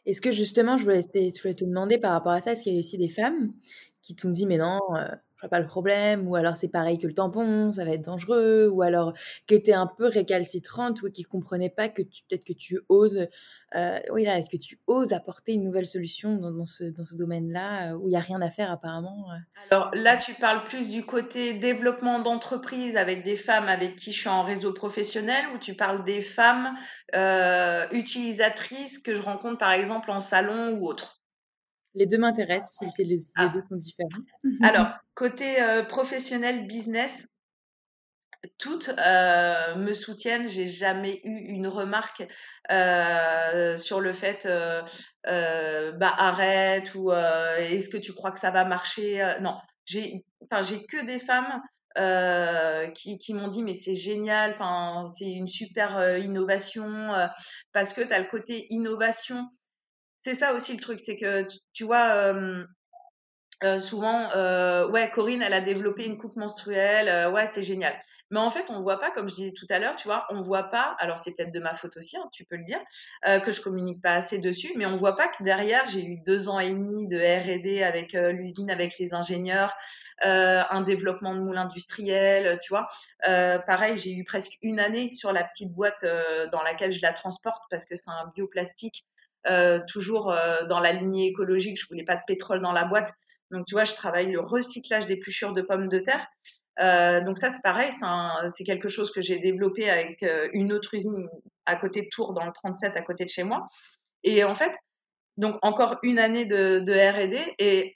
Est-ce que justement, je voulais, je te demander par rapport à ça, est-ce qu'il y a aussi des femmes qui t'ont dit, mais non, euh, pas le problème, ou alors c'est pareil que le tampon, ça va être dangereux, ou alors qui était un peu récalcitrante ou qui comprenait pas que peut-être que tu oses, euh, oui là, que tu oses apporter une nouvelle solution dans, ce, dans ce domaine-là euh, où il y a rien à faire apparemment euh? Alors là, tu parles plus du côté développement d'entreprise avec des femmes avec qui je suis en réseau professionnel, ou tu parles des femmes utilisatrices que je rencontre par exemple en salon ou autre? Les deux m'intéressent si les, ah. deux sont différents. [LAUGHS] Alors, côté euh, professionnel, business, toutes euh, me soutiennent. J'ai jamais eu une remarque euh, sur le fait bah arrête ou est-ce que tu crois que ça va marcher Non, j'ai enfin j'ai que des femmes qui, qui m'ont dit mais c'est génial, enfin c'est une super innovation parce que tu as le côté innovation c'est ça aussi le truc, c'est que tu, vois, souvent, euh, ouais, Corinne, elle a développé une coupe menstruelle, ouais, c'est génial. Mais en fait, on ne voit pas, comme je disais tout à l'heure, tu vois, on ne voit pas, alors c'est peut-être de ma faute aussi, hein, tu peux le dire, que je communique pas assez dessus, mais on ne voit pas que derrière, j'ai eu deux ans et demi de R&D avec l'usine, avec les ingénieurs, un développement de moule industriel, tu vois. pareil, j'ai eu presque une année sur la petite boîte dans laquelle je la transporte parce que c'est un bioplastique toujours dans la lignée écologique. Je voulais pas de pétrole dans la boîte. Donc, tu vois, je travaille le recyclage d'épluchures de pommes de terre. donc ça, c'est pareil, c'est quelque chose que j'ai développé avec une autre usine à côté de Tours, dans le 37, à côté de chez moi. Et en fait, donc encore une année de, de R&D et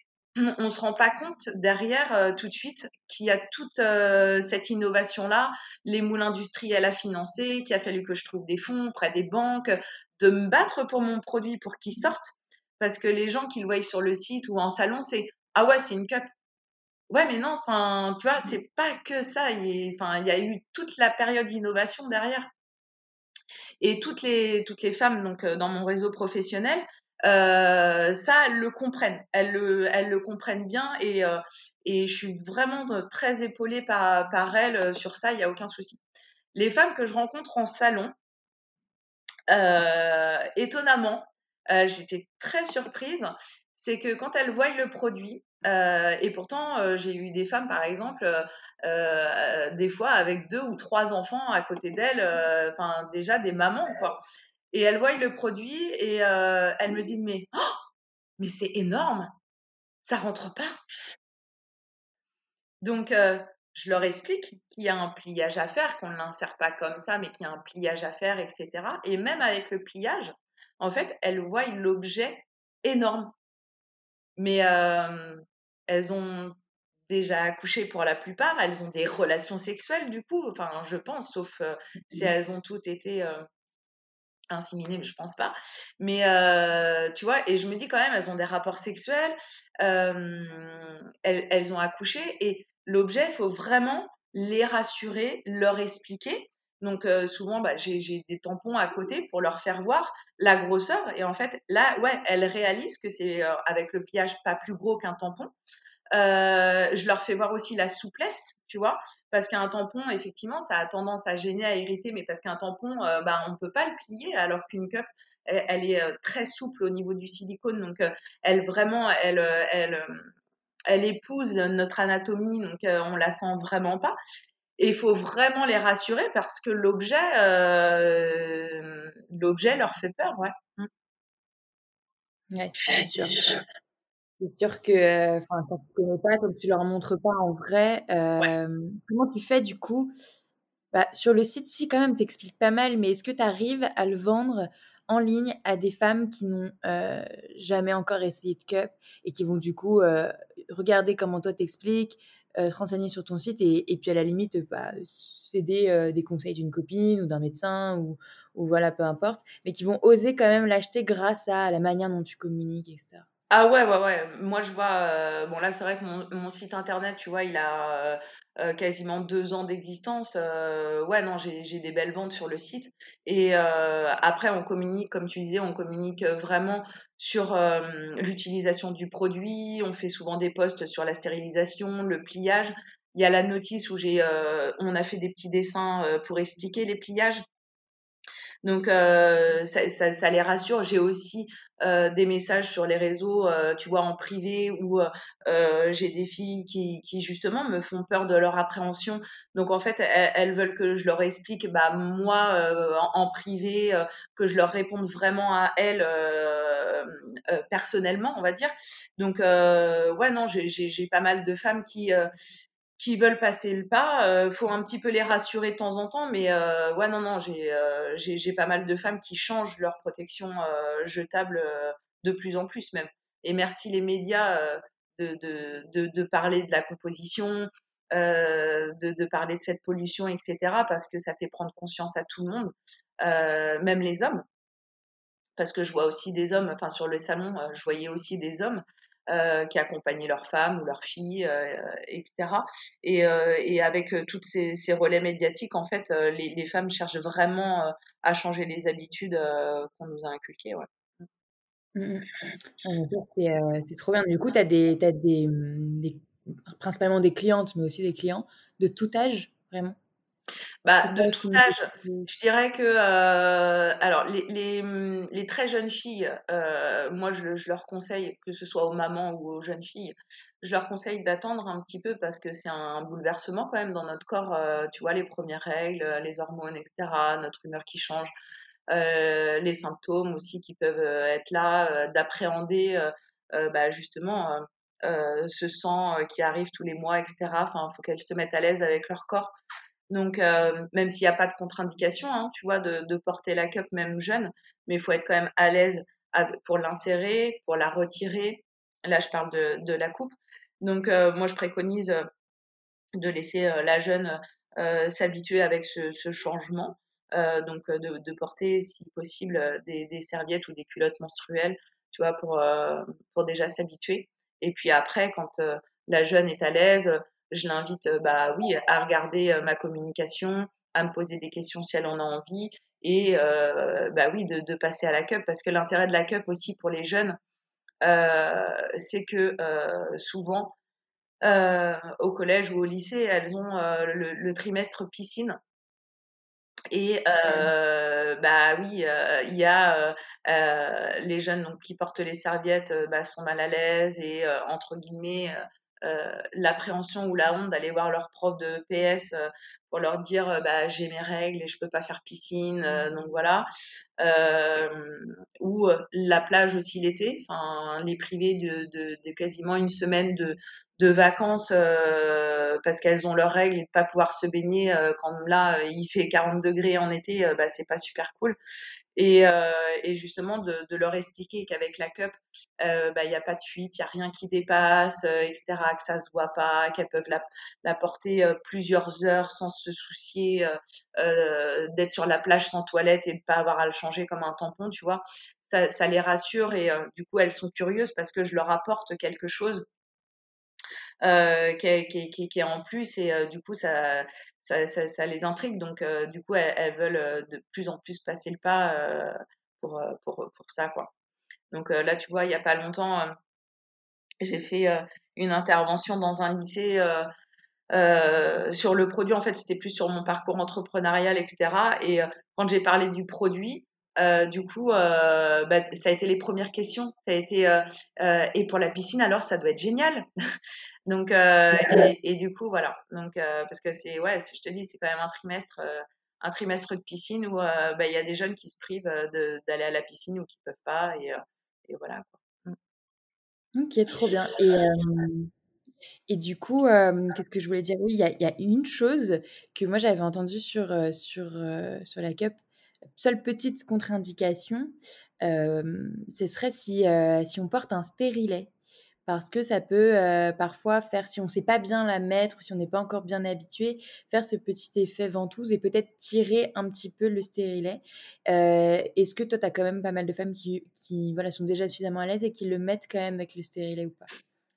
on se rend pas compte derrière euh, tout de suite qu'il y a toute euh, cette innovation là, les moules industriels à financer, qu'il a fallu que je trouve des fonds auprès des banques, de me battre pour mon produit pour qu'il sorte. Parce que les gens qui le voient sur le site ou en salon c'est ah ouais c'est une cup ouais mais non tu vois c'est pas que ça. Il y a eu toute la période d'innovation derrière. Et toutes les toutes les femmes donc euh, dans mon réseau professionnel euh, ça, elles le comprennent. Elles le, comprennent bien et, euh, et je suis vraiment très épaulée par, par elles euh, sur ça, il n'y a aucun souci. Les femmes que je rencontre en salon, étonnamment, j'étais très surprise, c'est que quand elles voient le produit, et pourtant j'ai eu des femmes par exemple, des fois avec deux ou trois enfants à côté d'elles, enfin déjà des mamans quoi. Et elles voient le produit et euh, elles me disent mais oh, mais c'est énorme, ça rentre pas. Donc euh, je leur explique qu'il y a un pliage à faire, qu'on ne l'insère pas comme ça, mais qu'il y a un pliage à faire, etc. Et même avec le pliage, en fait, elles voient l'objet énorme. Mais euh, elles ont déjà accouché pour la plupart, elles ont des relations sexuelles du coup, enfin je pense, sauf si mmh elles ont toutes été inséminées, mais je pense pas. Mais euh, tu vois, et je me dis quand même, elles ont des rapports sexuels, elles, elles, ont accouché, et l'objet, il faut vraiment les rassurer, leur expliquer. Donc euh, souvent, bah, j'ai des tampons à côté pour leur faire voir la grosseur. Et en fait, là, ouais, elles réalisent que c'est euh, avec le pliage pas plus gros qu'un tampon. Euh, je leur fais voir aussi la souplesse, tu vois, parce qu'un tampon, effectivement, ça a tendance à gêner, à irriter, mais parce qu'un tampon, euh, bah, on ne peut pas le plier, alors qu'une cup, elle, est euh, très souple au niveau du silicone, donc elle vraiment, elle, elle, elle épouse notre anatomie, donc on la sent vraiment pas. Et il faut vraiment les rassurer parce que l'objet, l'objet leur fait peur, ouais. Mmh. Ouais, c'est sûr. C'est sûr que, enfin, quand tu connais pas, que tu leur montres pas en vrai, comment tu fais du coup? Bah, Sur le site, si quand même, t'expliques pas mal, mais est-ce que tu arrives à le vendre en ligne à des femmes qui n'ont jamais encore essayé de cup et qui vont du coup regarder comment toi t'expliques, te renseigner sur ton site et, puis à la limite bah, céder des conseils d'une copine ou d'un médecin ou, ou voilà, peu importe, mais qui vont oser quand même l'acheter grâce à la manière dont tu communiques, etc. Ah ouais, ouais, ouais. Moi, je vois. Euh, bon, là, c'est vrai que mon, site internet, tu vois, il a euh, euh, quasiment deux ans d'existence. ouais, non, j'ai, j'ai des belles ventes sur le site. Et après, on communique, comme tu disais, on communique vraiment sur l'utilisation du produit. On fait souvent des posts sur la stérilisation, le pliage. Il y a la notice où j'ai, on a fait des petits dessins pour expliquer les pliages. Donc euh, ça, les rassure. J'ai aussi euh, des messages sur les réseaux, euh, tu vois, en privé, où j'ai des filles qui, justement me font peur de leur appréhension. Donc en fait, elles, veulent que je leur explique, bah moi en, privé, que je leur réponde vraiment à elles personnellement, on va dire. Donc ouais, non, j'ai pas mal de femmes qui qui veulent passer le pas. Euh, faut un petit peu les rassurer de temps en temps, mais euh, ouais, non, non, j'ai euh, j'ai pas mal de femmes qui changent leur protection euh, jetable euh, de plus en plus même. Et merci les médias de, de, de, de, parler de la composition, de, de, parler de cette pollution, etc., parce que ça fait prendre conscience à tout le monde, même les hommes. Parce que je vois aussi des hommes, enfin sur le salon, je voyais aussi des hommes euh, qui accompagnaient leurs femmes ou leurs filles, euh, etc. Et, euh, et avec tous ces, ces, relais médiatiques, en fait, les, les, femmes cherchent vraiment à changer les habitudes qu'on nous a inculquées. Ouais. Mmh, mmh. C'est trop bien. Du coup, tu as, des, as des, mmh, des, principalement des clientes, mais aussi des clients de tout âge, vraiment? Bah, de tout âge, je dirais que euh, alors les, les, mmh, les, très jeunes filles, euh, moi je, je, leur conseille, que ce soit aux mamans ou aux jeunes filles, je leur conseille d'attendre un petit peu parce que c'est un bouleversement quand même dans notre corps. Euh, tu vois, les premières règles, les hormones, etc., notre humeur qui change. les symptômes aussi qui peuvent être là, d'appréhender bah, justement ce sang qui arrive tous les mois, etc. Enfin, il faut qu'elles se mettent à l'aise avec leur corps. Donc, même s'il n'y a pas de contre-indication, hein, tu vois, de, de, porter la cup même jeune, mais il faut être quand même à l'aise pour l'insérer, pour la retirer. Là, je parle de, de la coupe. Donc, moi, je préconise de laisser la jeune s'habituer avec ce, ce changement. donc, de, de, porter, si possible, des, des, serviettes ou des culottes menstruelles, tu vois, pour, pour déjà s'habituer. Et puis après, quand la jeune est à l'aise, je l'invite, bah oui, à regarder ma communication, à me poser des questions si elle en a envie, et bah oui, de, de, passer à la cup, parce que l'intérêt de la cup aussi pour les jeunes, c'est que souvent, au collège ou au lycée, elles ont le, le, trimestre piscine. Et bah oui, il y a les jeunes donc, qui portent les serviettes bah, sont mal à l'aise et entre guillemets l'appréhension ou la honte d'aller voir leur prof de PS pour leur dire bah, j'ai mes règles et je peux pas faire piscine donc voilà. Ou la plage aussi l'été enfin les priver de, de, de, quasiment une semaine de, de vacances parce qu'elles ont leurs règles et de pas pouvoir se baigner quand là il fait 40 degrés en été bah c'est pas super cool. Et, et justement de, de, leur expliquer qu'avec la cup bah il n'y a pas de fuite il y a rien qui dépasse etc que ça se voit pas qu'elles peuvent la, la porter plusieurs heures sans se soucier d'être sur la plage sans toilette et de pas avoir à le changer comme un tampon tu vois ça, les rassure et du coup elles sont curieuses parce que je leur apporte quelque chose euh, qui, est en plus et euh, du coup ça, les intrigue. Donc euh, du coup elles, veulent de plus en plus passer le pas pour, ça. Donc là tu vois il y a pas longtemps j'ai fait une intervention dans un lycée. Euh, sur le produit, en fait, c'était plus sur mon parcours entrepreneurial, etc. Et euh, quand j'ai parlé du produit, euh, du coup, euh, bah, ça a été les premières questions. Ça a été euh, et pour la piscine, alors ça doit être génial. [LAUGHS] donc et, et, du coup voilà. Donc parce que c'est ouais, je te dis, c'est quand même un trimestre, un trimestre de piscine où bah, il y a des jeunes qui se privent d'aller à la piscine ou qui peuvent pas et, et voilà. Quoi. Mmh. Ok, trop bien. Et et du coup, qu'est-ce que je voulais dire? Oui, il y a, une chose que moi j'avais entendue sur, sur, sur la cup seule petite contre-indication, ce serait si, si on porte un stérilet. Parce que ça peut parfois faire, si on ne sait pas bien la mettre, si on n'est pas encore bien habitué, faire ce petit effet ventouse et peut-être tirer un petit peu le stérilet. Est-ce que toi, tu as quand même pas mal de femmes qui, qui voilà, sont déjà suffisamment à l'aise et qui le mettent quand même avec le stérilet ou pas?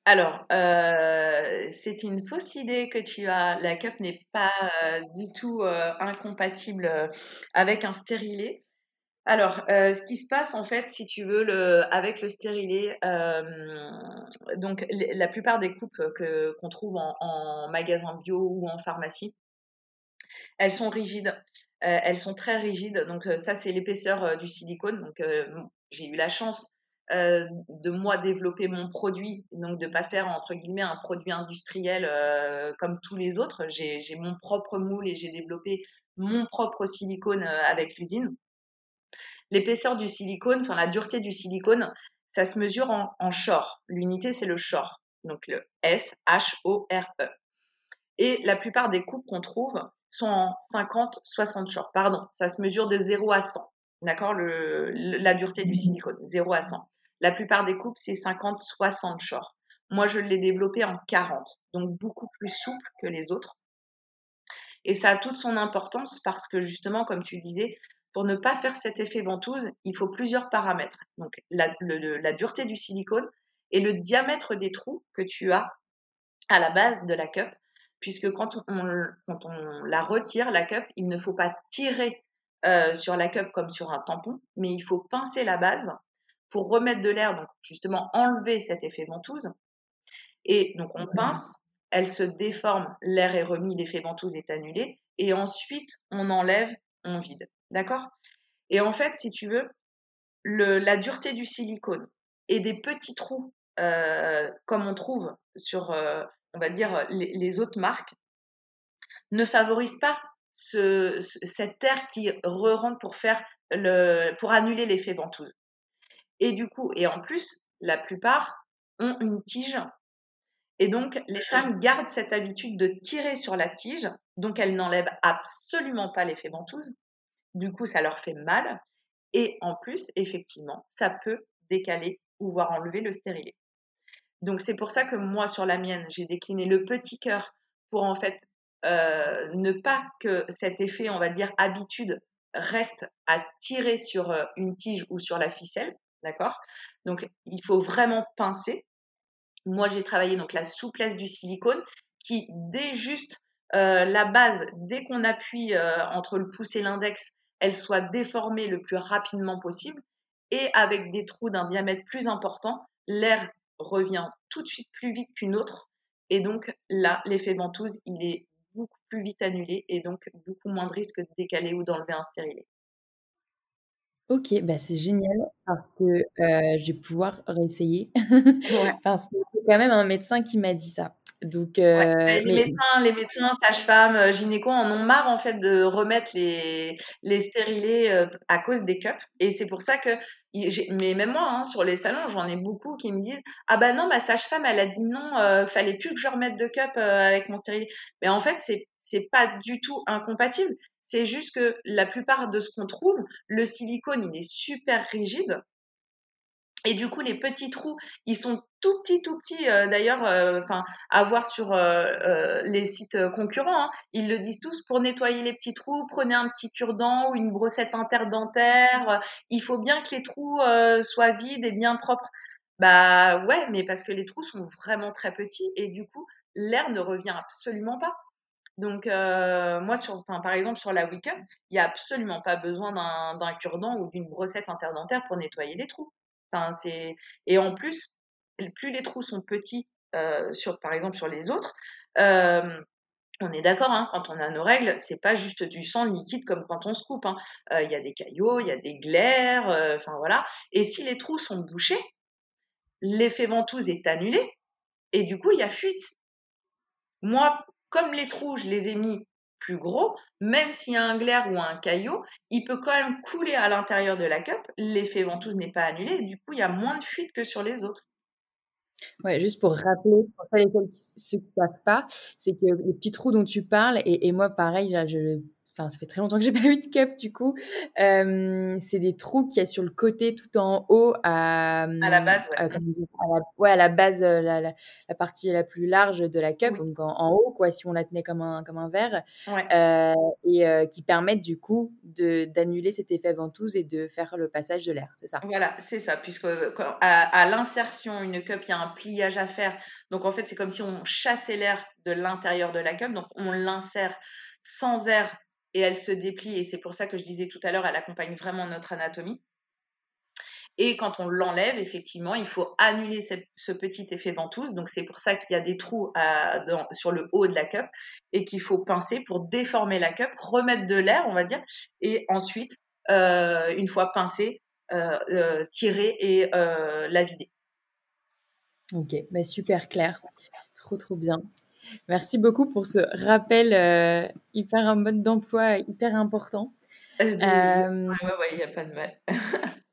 Alors, euh, c'est une fausse idée que tu as. La cup n'est pas euh, du tout euh, incompatible avec un stérilet. Alors, ce qui se passe en fait, si tu veux, avec le stérilet, donc la plupart des coupes que qu'on trouve en, en, magasin bio ou en pharmacie, elles sont rigides. elles sont très rigides. Donc ça, c'est l'épaisseur du silicone. Donc j'ai eu la chance euh, de moi développer mon produit, donc de pas faire entre guillemets un produit industriel euh, comme tous les autres. J'ai mon propre moule et j'ai développé mon propre silicone euh, avec l'usine. L'épaisseur du silicone, enfin la dureté du silicone, ça se mesure en, en short. L'unité c'est le short, donc le S H O R E. Et la plupart des coupes qu'on trouve sont en 50-60 short. Pardon, ça se mesure de 0 à 100. D'accord? La dureté du silicone, 0 à 100. La plupart des coupes, c'est 50-60 shorts. Moi, je l'ai développé en 40, donc beaucoup plus souple que les autres. Et ça a toute son importance parce que justement, comme tu disais, pour ne pas faire cet effet ventouse, il faut plusieurs paramètres. Donc la, dureté du silicone et le diamètre des trous que tu as à la base de la cup, puisque quand on, quand on la retire, la cup, il ne faut pas tirer euh, sur la cup comme sur un tampon, mais il faut pincer la base pour remettre de l'air, donc justement enlever cet effet ventouse. Et donc on pince, elle se déforme, l'air est remis, l'effet ventouse est annulé, et ensuite on enlève, on vide. D'accord? Et en fait, si tu veux, le, la dureté du silicone et des petits trous, euh, comme on trouve sur, euh, on va dire, les, les, autres marques, ne favorise pas ce, cet air qui re rentre pour faire le, pour annuler l'effet ventouse. Et du coup, et en plus, la plupart ont une tige. Et donc, les femmes gardent cette habitude de tirer sur la tige. Donc, elles n'enlèvent absolument pas l'effet ventouse. Du coup, ça leur fait mal. Et en plus, effectivement, ça peut décaler ou voire enlever le stérilet. Donc, c'est pour ça que moi, sur la mienne, j'ai décliné le petit cœur pour en fait euh, ne pas que cet effet, on va dire, habitude reste à tirer sur euh, une tige ou sur la ficelle, d'accord? Donc, il faut vraiment pincer. Moi, j'ai travaillé donc la souplesse du silicone qui, dès juste euh, la base, dès qu'on appuie entre le pouce et l'index, elle soit déformée le plus rapidement possible et avec des trous d'un diamètre plus important, l'air revient tout de suite plus vite qu'une autre. Et donc là, l'effet ventouse, il est beaucoup plus vite annulé et donc beaucoup moins de risque de décaler ou d'enlever un stérilet. Ok, bah c'est génial parce que euh, je vais pouvoir réessayer. [LAUGHS] parce que c'est quand même un médecin qui m'a dit ça. Donc, euh, les, médecins, les médecins, sages-femmes, euh, gynéco en ont marre en fait de remettre les, les stérilés euh, à cause des cups. Et c'est pour ça que, mais même moi, hein, sur les salons, j'en ai beaucoup qui me disent Ah bah non, ma sage-femme, elle a dit non, fallait plus que je remette de cup avec mon stérilet. Mais en fait, c'est c'est pas du tout incompatible. C'est juste que la plupart de ce qu'on trouve, le silicone, il est super rigide. Et du coup, les petits trous, ils sont tout petits, tout petits. Euh, d'ailleurs, euh, enfin, à voir sur euh, les sites concurrents, hein. ils le disent tous. Pour nettoyer les petits trous, prenez un petit cure-dent ou une brossette interdentaire. il faut bien que les trous soient vides et bien propres. Bah ouais, mais parce que les trous sont vraiment très petits et du coup, l'air ne revient absolument pas. Donc, moi, sur, par exemple, sur la Wicca, il n'y a absolument pas besoin d'un cure-dent ou d'une brossette interdentaire pour nettoyer les trous. Et en plus, plus les trous sont petits, euh, par exemple sur les autres, euh, on est d'accord, hein, quand on a nos règles, c'est pas juste du sang liquide comme quand on se coupe. Hein. Euh, il y a des caillots, il y a des glaires, enfin voilà. Et si les trous sont bouchés, l'effet ventouse est annulé et du coup il y a fuite. Moi, comme les trous, je les ai mis plus gros, même s'il y a un glaire ou un caillot, il peut quand même couler à l'intérieur de la cup. L'effet ventouse n'est pas annulé. du coup, il y a moins de fuite que sur les autres. Ouais, juste pour rappeler, pour ceux qui ne savent pas, c'est que les petits trous dont tu parles, et, et moi, pareil, je, enfin ça fait très longtemps que j'ai [LAUGHS] pas eu de cup du coup. c'est des trous qu'il y a sur le côté tout en haut à, à la base, ouais. À, la, ouais, à la base, la, la, partie la plus large de la cup, donc en, haut quoi, si on la tenait comme un comme un verre, euh, et qui permettent du coup de d'annuler cet effet ventouse et de faire le passage de l'air, c'est ça? Voilà, c'est ça, puisque à, l'insertion une cup, il y a un pliage à faire, donc en fait c'est comme si on chassait l'air de l'intérieur de la cup, donc on l'insère sans air et elle se déplie. Et c'est pour ça que je disais tout à l'heure, elle accompagne vraiment notre anatomie. Et quand on l'enlève, effectivement, il faut annuler ce, petit effet ventouse. Donc c'est pour ça qu'il y a des trous sur le haut de la cup et qu'il faut pincer pour déformer la cup, remettre de l'air, on va dire, et ensuite, euh, une fois pincé, euh, euh, tirer et la vider. Ok, bah super clair, trop trop bien. Merci beaucoup pour ce rappel euh, hyper un mode d'emploi hyper important. Ben, euh, il n'y a pas de mal. [LAUGHS]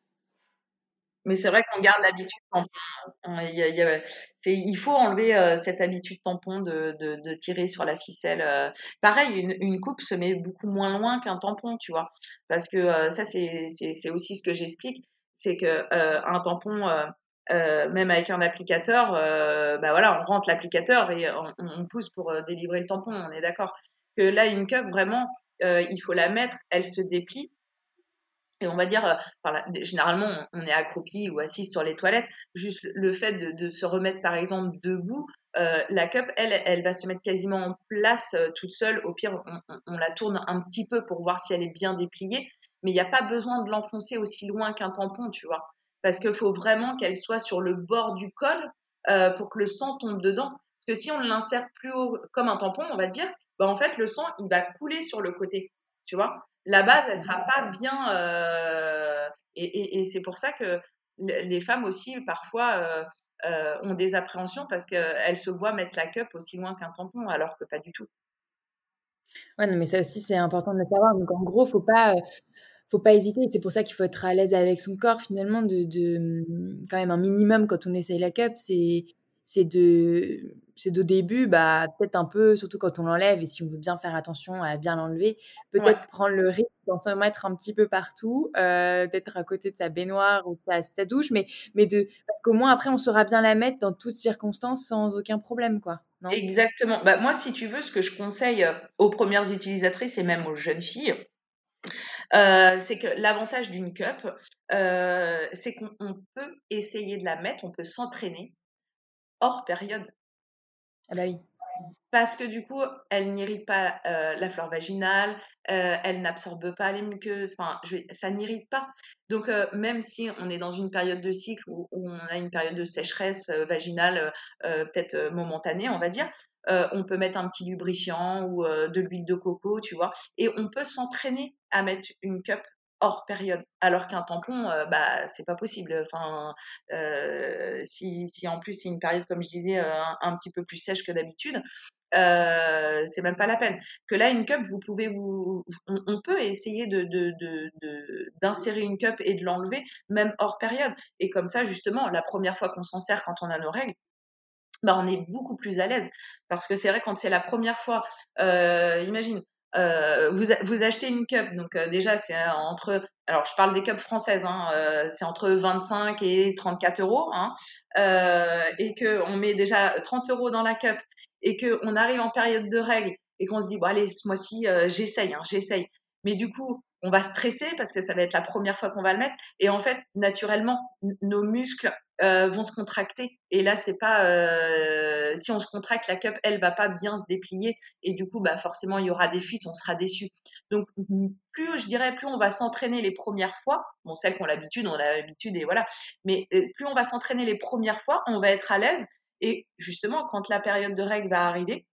Mais c'est vrai qu'on garde l'habitude tampon. Il, faut enlever euh, cette habitude tampon de, de, tirer sur la ficelle. Pareil, une, une, coupe se met beaucoup moins loin qu'un tampon, tu vois. Parce que ça, c'est aussi ce que j'explique. C'est qu'un tampon, euh, même avec un applicateur, euh, bah voilà, on rentre l'applicateur et on, pousse pour euh, délivrer le tampon, on est d'accord. Que là, une cup, vraiment, il faut la mettre, elle se déplie. Et on va dire, généralement, on est accroupi ou assis sur les toilettes. Juste le fait de, se remettre, par exemple, debout, la cup, elle, elle va se mettre quasiment en place toute seule. Au pire, on, on, la tourne un petit peu pour voir si elle est bien dépliée. Mais il n'y a pas besoin de l'enfoncer aussi loin qu'un tampon, tu vois parce qu'il faut vraiment qu'elle soit sur le bord du col euh, pour que le sang tombe dedans. Parce que si on l'insère plus haut comme un tampon, on va dire, bah en fait, le sang, il va couler sur le côté. Tu vois? La base, elle sera pas bien. Euh, et, c'est pour ça que les femmes aussi, parfois, euh, ont des appréhensions parce qu'elles se voient mettre la cup aussi loin qu'un tampon, alors que pas du tout. Ouais, non, mais ça aussi, c'est important de le savoir. Donc, en gros, faut pas faut pas hésiter. C'est pour ça qu'il faut être à l'aise avec son corps finalement, de, de, quand même un minimum quand on essaye la cup, c'est c'est de c'est de début bah peut-être un peu surtout quand on l'enlève et si on veut bien faire attention à bien l'enlever peut-être prendre le risque d'en se mettre un petit peu partout euh, d'être à côté de sa baignoire ou de sa, douche mais mais de parce qu'au moins après on saura bien la mettre dans toutes circonstances sans aucun problème quoi exactement bah moi si tu veux ce que je conseille aux premières utilisatrices et même aux jeunes filles euh, c'est que l'avantage d'une cup, c'est qu'on peut essayer de la mettre, on peut s'entraîner hors période. Ah bah oui. Parce que du coup, elle n'irrite pas euh, la flore vaginale, euh, elle n'absorbe pas les muqueuses, enfin, ça n'irrite pas. Donc, euh, même si on est dans une période de cycle où, on a une période de sécheresse vaginale, peut-être momentanée, on va dire, on peut mettre un petit lubrifiant ou de l'huile de coco, tu vois, et on peut s'entraîner à mettre une cup hors période. Alors qu'un tampon, euh, bah, c'est pas possible. Enfin, euh, si, si, en plus c'est une période, comme je disais, euh, un, petit peu plus sèche que d'habitude, euh, c'est même pas la peine. Que là, une cup, vous pouvez vous, on, peut essayer de, d'insérer une cup et de l'enlever, même hors période. Et comme ça, justement, la première fois qu'on s'en sert quand on a nos règles, bah, on est beaucoup plus à l'aise. Parce que c'est vrai, quand c'est la première fois, imagine, euh, vous, vous, achetez une cup, donc euh, déjà c'est entre, alors je parle des cups françaises, hein, euh, c'est entre 25 et 34 euros, hein, et que on met déjà 30 euros dans la cup et que on arrive en période de règles et qu'on se dit bon allez ce mois-ci j'essaye, hein, j'essaye, mais du coup on va stresser parce que ça va être la première fois qu'on va le mettre et en fait naturellement nos muscles euh, vont se contracter. Et là, c'est pas euh, si on se contracte, la cup, elle va pas bien se déplier. Et du coup, bah forcément, il y aura des fuites, on sera déçu. Donc, plus je dirais, plus on va s'entraîner les premières fois. Bon, celles qui ont l'habitude, on a l'habitude et voilà. Mais euh, plus on va s'entraîner les premières fois, on va être à l'aise. Et justement, quand la période de règle va arriver,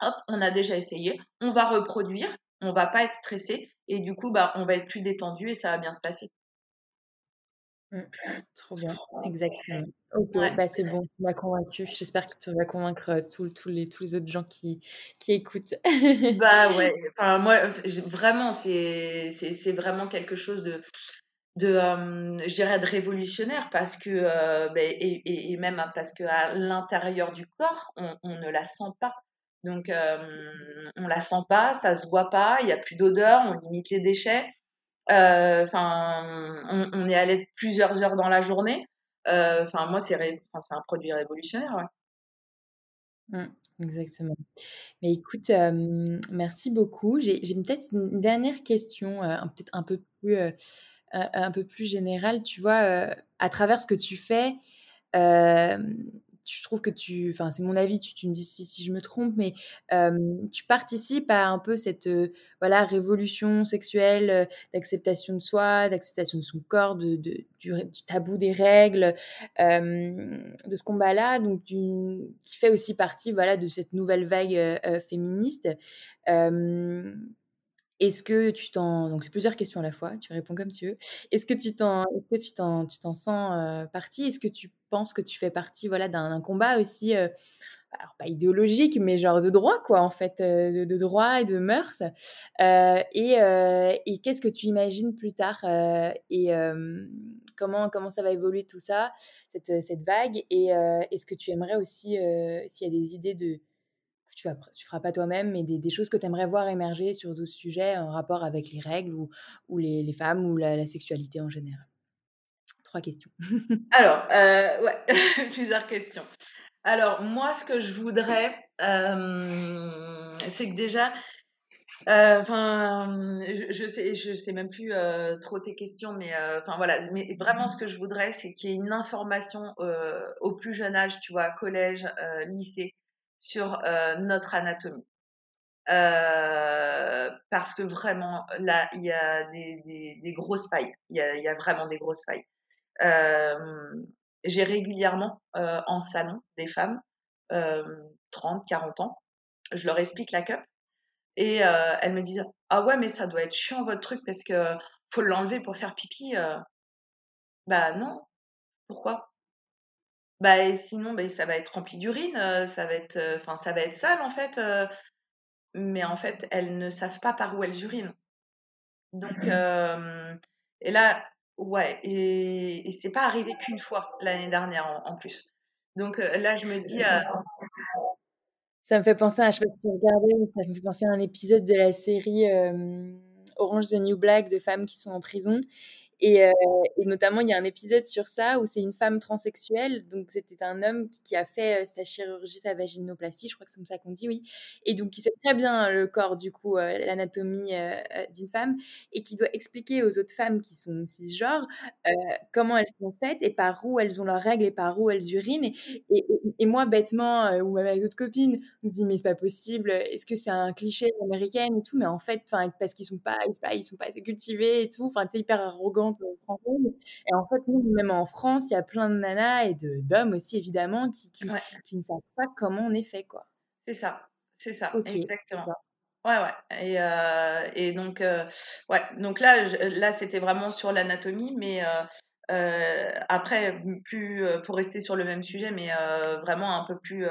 hop, on a déjà essayé, on va reproduire, on va pas être stressé et du coup, bah, on va être plus détendu et ça va bien se passer. Mmh. Trop bien, exactement. Ok, bah c'est bon, tu m'as convaincue. J'espère que tu vas convaincre tous les, tous les autres gens qui, qui écoutent. bah ouais, [LAUGHS] enfin, moi, vraiment, c'est vraiment quelque chose de, de je dirais, de révolutionnaire parce que, bah, et, et, même parce qu'à l'intérieur du corps, on, on, ne la sent pas. Donc, on la sent pas, ça se voit pas, il n'y a plus d'odeur, on limite les déchets. Euh, enfin, on, est à l'aise plusieurs heures dans la journée. Euh, enfin, moi, c'est un produit révolutionnaire. Mmh, exactement. Mais écoute, merci beaucoup. J'ai peut-être une dernière question, peut-être un peu plus, un peu plus générale. Tu vois, à travers ce que tu fais, je trouve que tu, enfin c'est mon avis, tu, me dis si, je me trompe, mais tu participes à un peu cette voilà révolution sexuelle d'acceptation de soi, d'acceptation de son corps, de, du, tabou des règles, de ce combat-là, donc qui fait aussi partie voilà de cette nouvelle vague féministe. Est-ce que tu t'en donc c'est plusieurs questions à la fois, tu réponds comme tu veux. Est-ce que tu t'en est-ce que tu t'en tu t'en sens euh, partie? Est-ce que tu penses que tu fais partie voilà d'un combat aussi euh, alors pas idéologique mais genre de droit quoi en fait euh, de, droit et de mœurs? Et, et qu'est-ce que tu imagines plus tard et comment comment ça va évoluer tout ça cette, cette vague? Et est-ce que tu aimerais aussi s'il y a des idées de tu ne feras pas toi-même, mais des, choses que tu aimerais voir émerger sur d'autres sujets en rapport avec les règles ou, les, femmes ou la, sexualité en général? Trois questions. [LAUGHS] Alors, euh, ouais, [LAUGHS] plusieurs questions. Alors, moi, ce que je voudrais, euh, c'est que déjà, euh, enfin, je, sais, je sais même plus trop tes questions, mais enfin voilà. Mais vraiment, ce que je voudrais, c'est qu'il y ait une information au plus jeune âge, tu vois, collège, lycée, sur euh, notre anatomie. Euh, parce que vraiment, là, il y a des, grosses failles. Il y a, vraiment des grosses failles. Euh, j'ai régulièrement en salon des femmes, 30, 40 ans. Je leur explique la cup et elles me disent Ah ouais, mais ça doit être chiant votre truc parce que faut l'enlever pour faire pipi. Bah non. Pourquoi? Bah, sinon, bah, ça va être rempli d'urine, ça va être, enfin, ça va être sale en fait. mais en fait, elles ne savent pas par où elles urinent. Donc, et là, ouais, et, et c'est pas arrivé qu'une fois l'année dernière en, plus. Donc là, je me dis. Ça me fait penser à, je sais pas si tu regardais, ça me fait penser à un épisode de la série Orange the New Black de femmes qui sont en prison. Euh, et, notamment, il y a un épisode sur ça où c'est une femme transsexuelle. Donc, c'était un homme qui, a fait euh, sa chirurgie, sa vaginoplastie, je crois que c'est comme ça qu'on dit, oui. Et donc, il sait très bien le corps, du coup, euh, l'anatomie d'une femme et qui doit expliquer aux autres femmes qui sont cisgenres comment elles sont faites et par où elles ont leurs règles et par où elles urinent. Et, et, moi, bêtement, ou même avec d'autres copines, on se dit, mais c'est pas possible. Est-ce que c'est un cliché américain et tout? Mais en fait, parce qu'ils sont pas, ils sont pas assez cultivés et tout. Enfin, c'est hyper arrogant et en fait, nous, même en France, il y a plein de nanas et d'hommes aussi, évidemment, qui, qui, qui, ne savent pas comment on est fait, quoi. C'est ça, c'est ça, exactement. Ouais, ouais. Et, euh, et donc, euh, ouais. Donc là, là, c'était vraiment sur l'anatomie, mais euh, après, plus pour rester sur le même sujet, mais vraiment un peu plus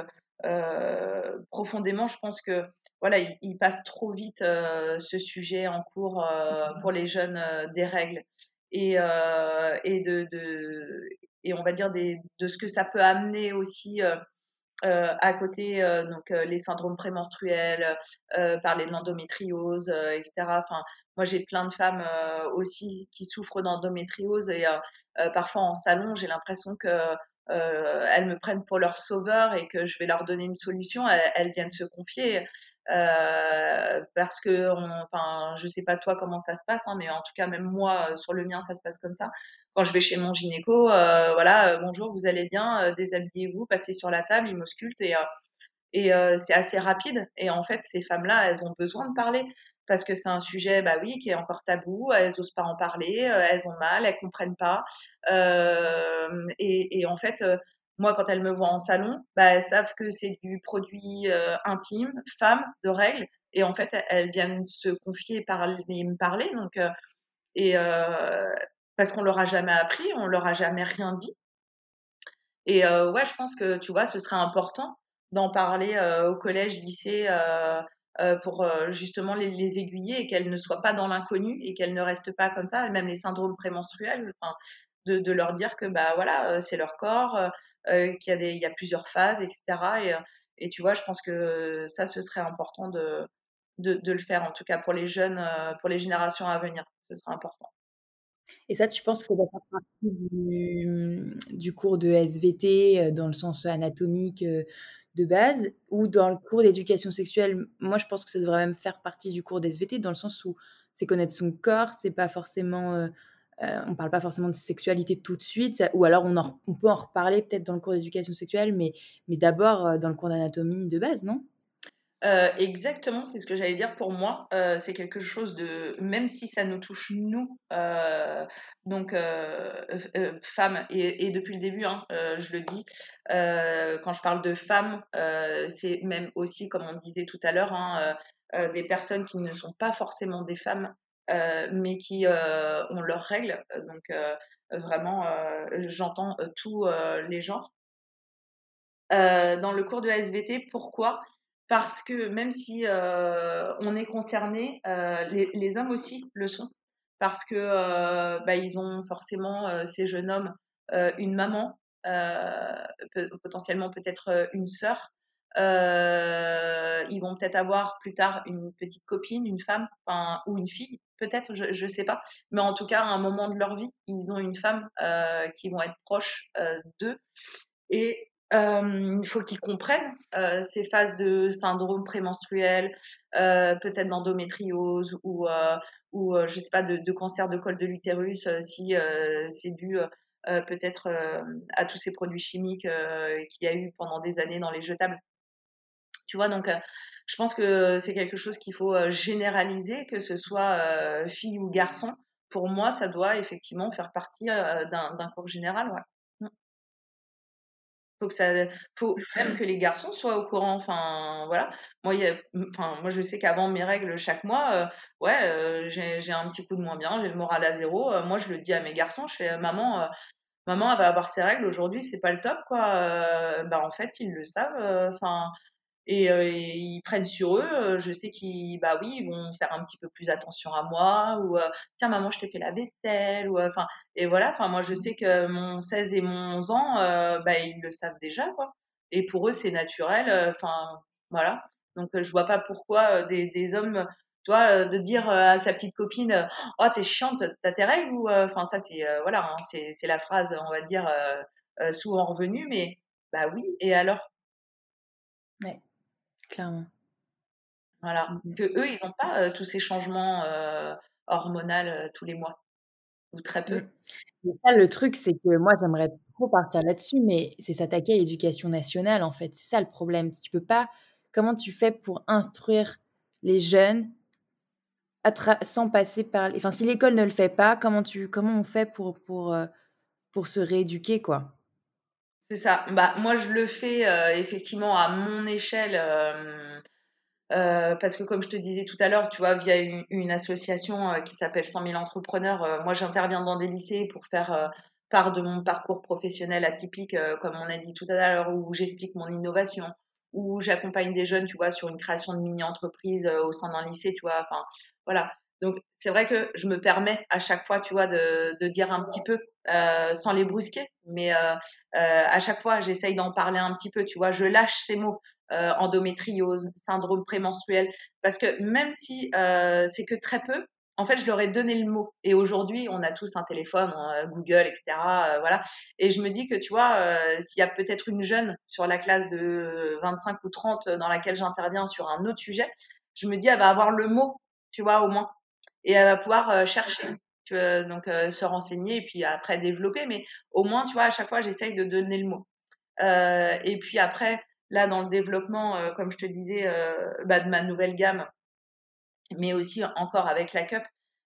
profondément, je pense que voilà, il, passe trop vite ce sujet en cours pour les jeunes des règles et, euh, de, et on va dire des, de ce que ça peut amener aussi euh, euh, à côté, donc les syndromes prémenstruels, parler de l'endométriose, etc. Enfin, moi, j'ai plein de femmes aussi qui souffrent d'endométriose et parfois en salon, j'ai l'impression que elles me prennent pour leur sauveur et que je vais leur donner une solution. Elles viennent se confier. Euh, parce que, enfin, je sais pas toi comment ça se passe, hein, mais en tout cas même moi euh, sur le mien ça se passe comme ça. Quand je vais chez mon gynéco, euh, voilà, bonjour, vous allez bien, déshabillez-vous, passez sur la table, il m'ausculte et et c'est assez rapide. Et en fait, ces femmes-là, elles ont besoin de parler parce que c'est un sujet, bah oui, qui est encore tabou. Elles osent pas en parler, elles ont mal, elles comprennent pas. Et, et, en fait, moi, quand elles me voient en salon, bah, elles savent que c'est du produit euh, intime, femme, de règles. Et en fait, elles viennent se confier et, me parler. Donc, euh, et euh, parce qu'on leur a jamais appris, on leur a jamais rien dit. Et ouais, je pense que tu vois, ce serait important d'en parler au collège, lycée, pour justement les, aiguiller et qu'elles ne soient pas dans l'inconnu et qu'elles ne restent pas comme ça. Même les syndromes prémenstruels, de, de, leur dire que bah voilà, c'est leur corps qu'il y, a y a plusieurs phases, etc. Et, euh, et tu vois, je pense que ça, ce serait important de, le faire, en tout cas pour les jeunes, euh, pour les générations à venir. Ce serait important. Et ça, tu penses que ça doit faire partie du, du, cours de SVT dans le sens anatomique de base ou dans le cours d'éducation sexuelle? Moi, je pense que ça devrait même faire partie du cours d'SVT dans le sens où c'est connaître son corps, c'est pas forcément euh, on ne parle pas forcément de sexualité tout de suite, ou alors on, peut en reparler peut-être dans le cours d'éducation sexuelle, mais, d'abord euh, dans le cours d'anatomie de base, non? Euh, exactement, c'est ce que j'allais dire pour moi. c'est quelque chose de, même si ça nous touche nous, donc femmes, et, depuis le début, hein, je le dis, quand je parle de femmes, c'est même aussi, comme on disait tout à l'heure, hein, des personnes qui ne sont pas forcément des femmes, mais qui euh, ont leurs règles. Donc vraiment, j'entends tous les genres. dans le cours de SVT, pourquoi? Parce que même si on est concerné, les, hommes aussi le sont parce que bah, ils ont forcément ces jeunes hommes une maman, potentiellement peut-être une sœur, euh, ils vont peut-être avoir plus tard une petite copine, une femme, ou une fille, peut-être, je ne sais pas. Mais en tout cas, à un moment de leur vie, ils ont une femme euh, qui vont être proches euh, d'eux. Et il faut qu'ils comprennent ces phases de syndrome prémenstruel, peut-être d'endométriose ou, ou je sais pas, de, cancer de col de l'utérus si c'est dû peut-être à tous ces produits chimiques qu'il y a eu pendant des années dans les jetables. Tu vois, donc je pense que c'est quelque chose qu'il faut généraliser, que ce soit fille ou garçon. Pour moi, ça doit effectivement faire partie d'un cours général. Ouais. Mmh. Faut que ça, faut même que les garçons soient au courant. Enfin, voilà. Moi, mmh, enfin, moi, je sais qu'avant mes règles chaque mois, ouais, j'ai un petit coup de moins bien, j'ai le moral à zéro. moi, je le dis à mes garçons, je fais, maman, maman, elle va avoir ses règles aujourd'hui, c'est pas le top, quoi. bah, en fait, ils le savent. Enfin, et, ils prennent sur eux. Je sais qu'ils, bah oui, ils vont faire un petit peu plus attention à moi ou tiens maman, je t'ai fait la vaisselle ou enfin et voilà. Enfin moi je sais que mon 16 et mon 11 ans, bah ils le savent déjà quoi. Et pour eux c'est naturel. Enfin voilà. Donc je vois pas pourquoi des, hommes tu vois, de dire à sa petite copine oh t'es chiante t'as tes règles ou enfin ça c'est voilà hein, c'est la phrase on va dire souvent revenue mais bah oui et alors? Clairement. Voilà. Mmh que eux ils n'ont pas tous ces changements hormonaux tous les mois ou très peu. Mmh. ça le truc c'est que moi j'aimerais trop partir là-dessus mais c'est s'attaquer à l'éducation nationale en fait. C'est ça le problème. Tu peux pas comment tu fais pour instruire les jeunes sans passer par. Enfin, si l'école ne le fait pas, comment, tu, comment on fait pour, pour, pour se rééduquer, quoi? C'est ça. Bah, moi, je le fais euh, effectivement à mon échelle. Euh, parce que comme je te disais tout à l'heure, tu vois, via une, association qui s'appelle 100 000 entrepreneurs, moi j'interviens dans des lycées pour faire part de mon parcours professionnel atypique, comme on a dit tout à l'heure, où j'explique mon innovation, où j'accompagne des jeunes, tu vois, sur une création de mini-entreprise au sein d'un lycée, tu vois. Enfin, voilà. Donc, c'est vrai que je me permets à chaque fois, tu vois, de, de dire un petit peu, euh, sans les brusquer, mais euh, euh, à chaque fois, j'essaye d'en parler un petit peu, tu vois, je lâche ces mots, euh, endométriose, syndrome prémenstruel, parce que même si euh, c'est que très peu, en fait, je leur ai donné le mot. Et aujourd'hui, on a tous un téléphone, Google, etc. voilà. Et je me dis que, tu vois, s'il y a peut-être une jeune sur la classe de 25 ou 30 dans laquelle j'interviens sur un autre sujet, je me dis, elle va avoir le mot tu vois, au moins. Et elle va pouvoir chercher, donc se renseigner et puis après développer. Mais au moins, tu vois, à chaque fois, j'essaye de donner le mot. Et puis après, là, dans le développement, comme je te disais, bah, de ma nouvelle gamme, mais aussi encore avec la cup,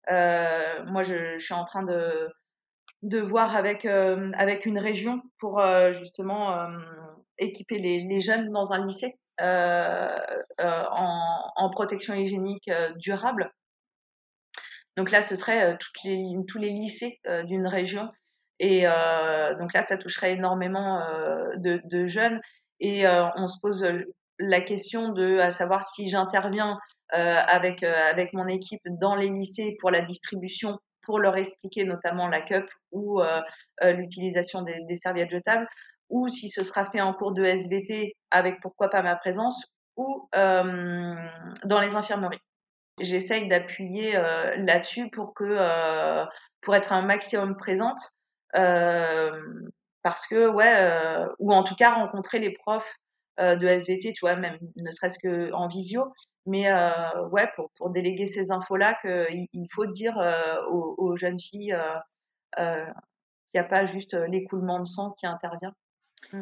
moi, je, suis en train de, voir avec, une région pour justement équiper les, jeunes dans un lycée en, protection hygiénique durable. Donc là, ce serait les, tous les lycées d'une région. Et donc là, ça toucherait énormément de, jeunes. Et on se pose la question de à savoir si j'interviens euh, avec avec mon équipe dans les lycées pour la distribution pour leur expliquer notamment la cup ou euh, l'utilisation des, serviettes jetables ou si ce sera fait en cours de SVT avec pourquoi pas ma présence, ou euh, dans les infirmeries. J'essaye d'appuyer euh, là-dessus pour que euh, pour être un maximum présente, parce que ouais, ou en tout cas rencontrer les profs de SVT, tu vois, même ne serait-ce que en visio, mais ouais, pour, pour déléguer ces infos-là, qu'il il faut dire aux, aux, jeunes filles qu'il n'y a pas juste l'écoulement de sang qui intervient.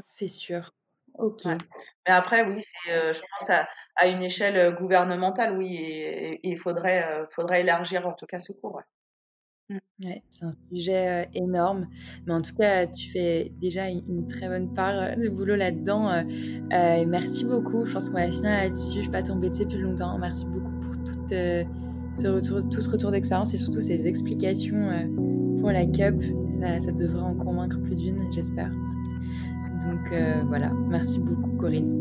C'est sûr. Ok. Mais après, oui, c'est, euh, je pense à, à, une échelle euh, gouvernementale, oui, il faudrait, euh, faudrait élargir en tout cas ce cours. Mmh. C'est un sujet énorme, mais en tout cas, tu fais déjà une, très bonne part de boulot là-dedans. merci beaucoup. Je pense qu'on va finir là-dessus. Je ne vais pas t'embêter plus longtemps. Merci beaucoup pour tout, ce, retour, d'expérience et surtout ces explications pour la CUP. Ça, devrait en convaincre plus d'une, j'espère. Donc euh, voilà, merci beaucoup Corinne.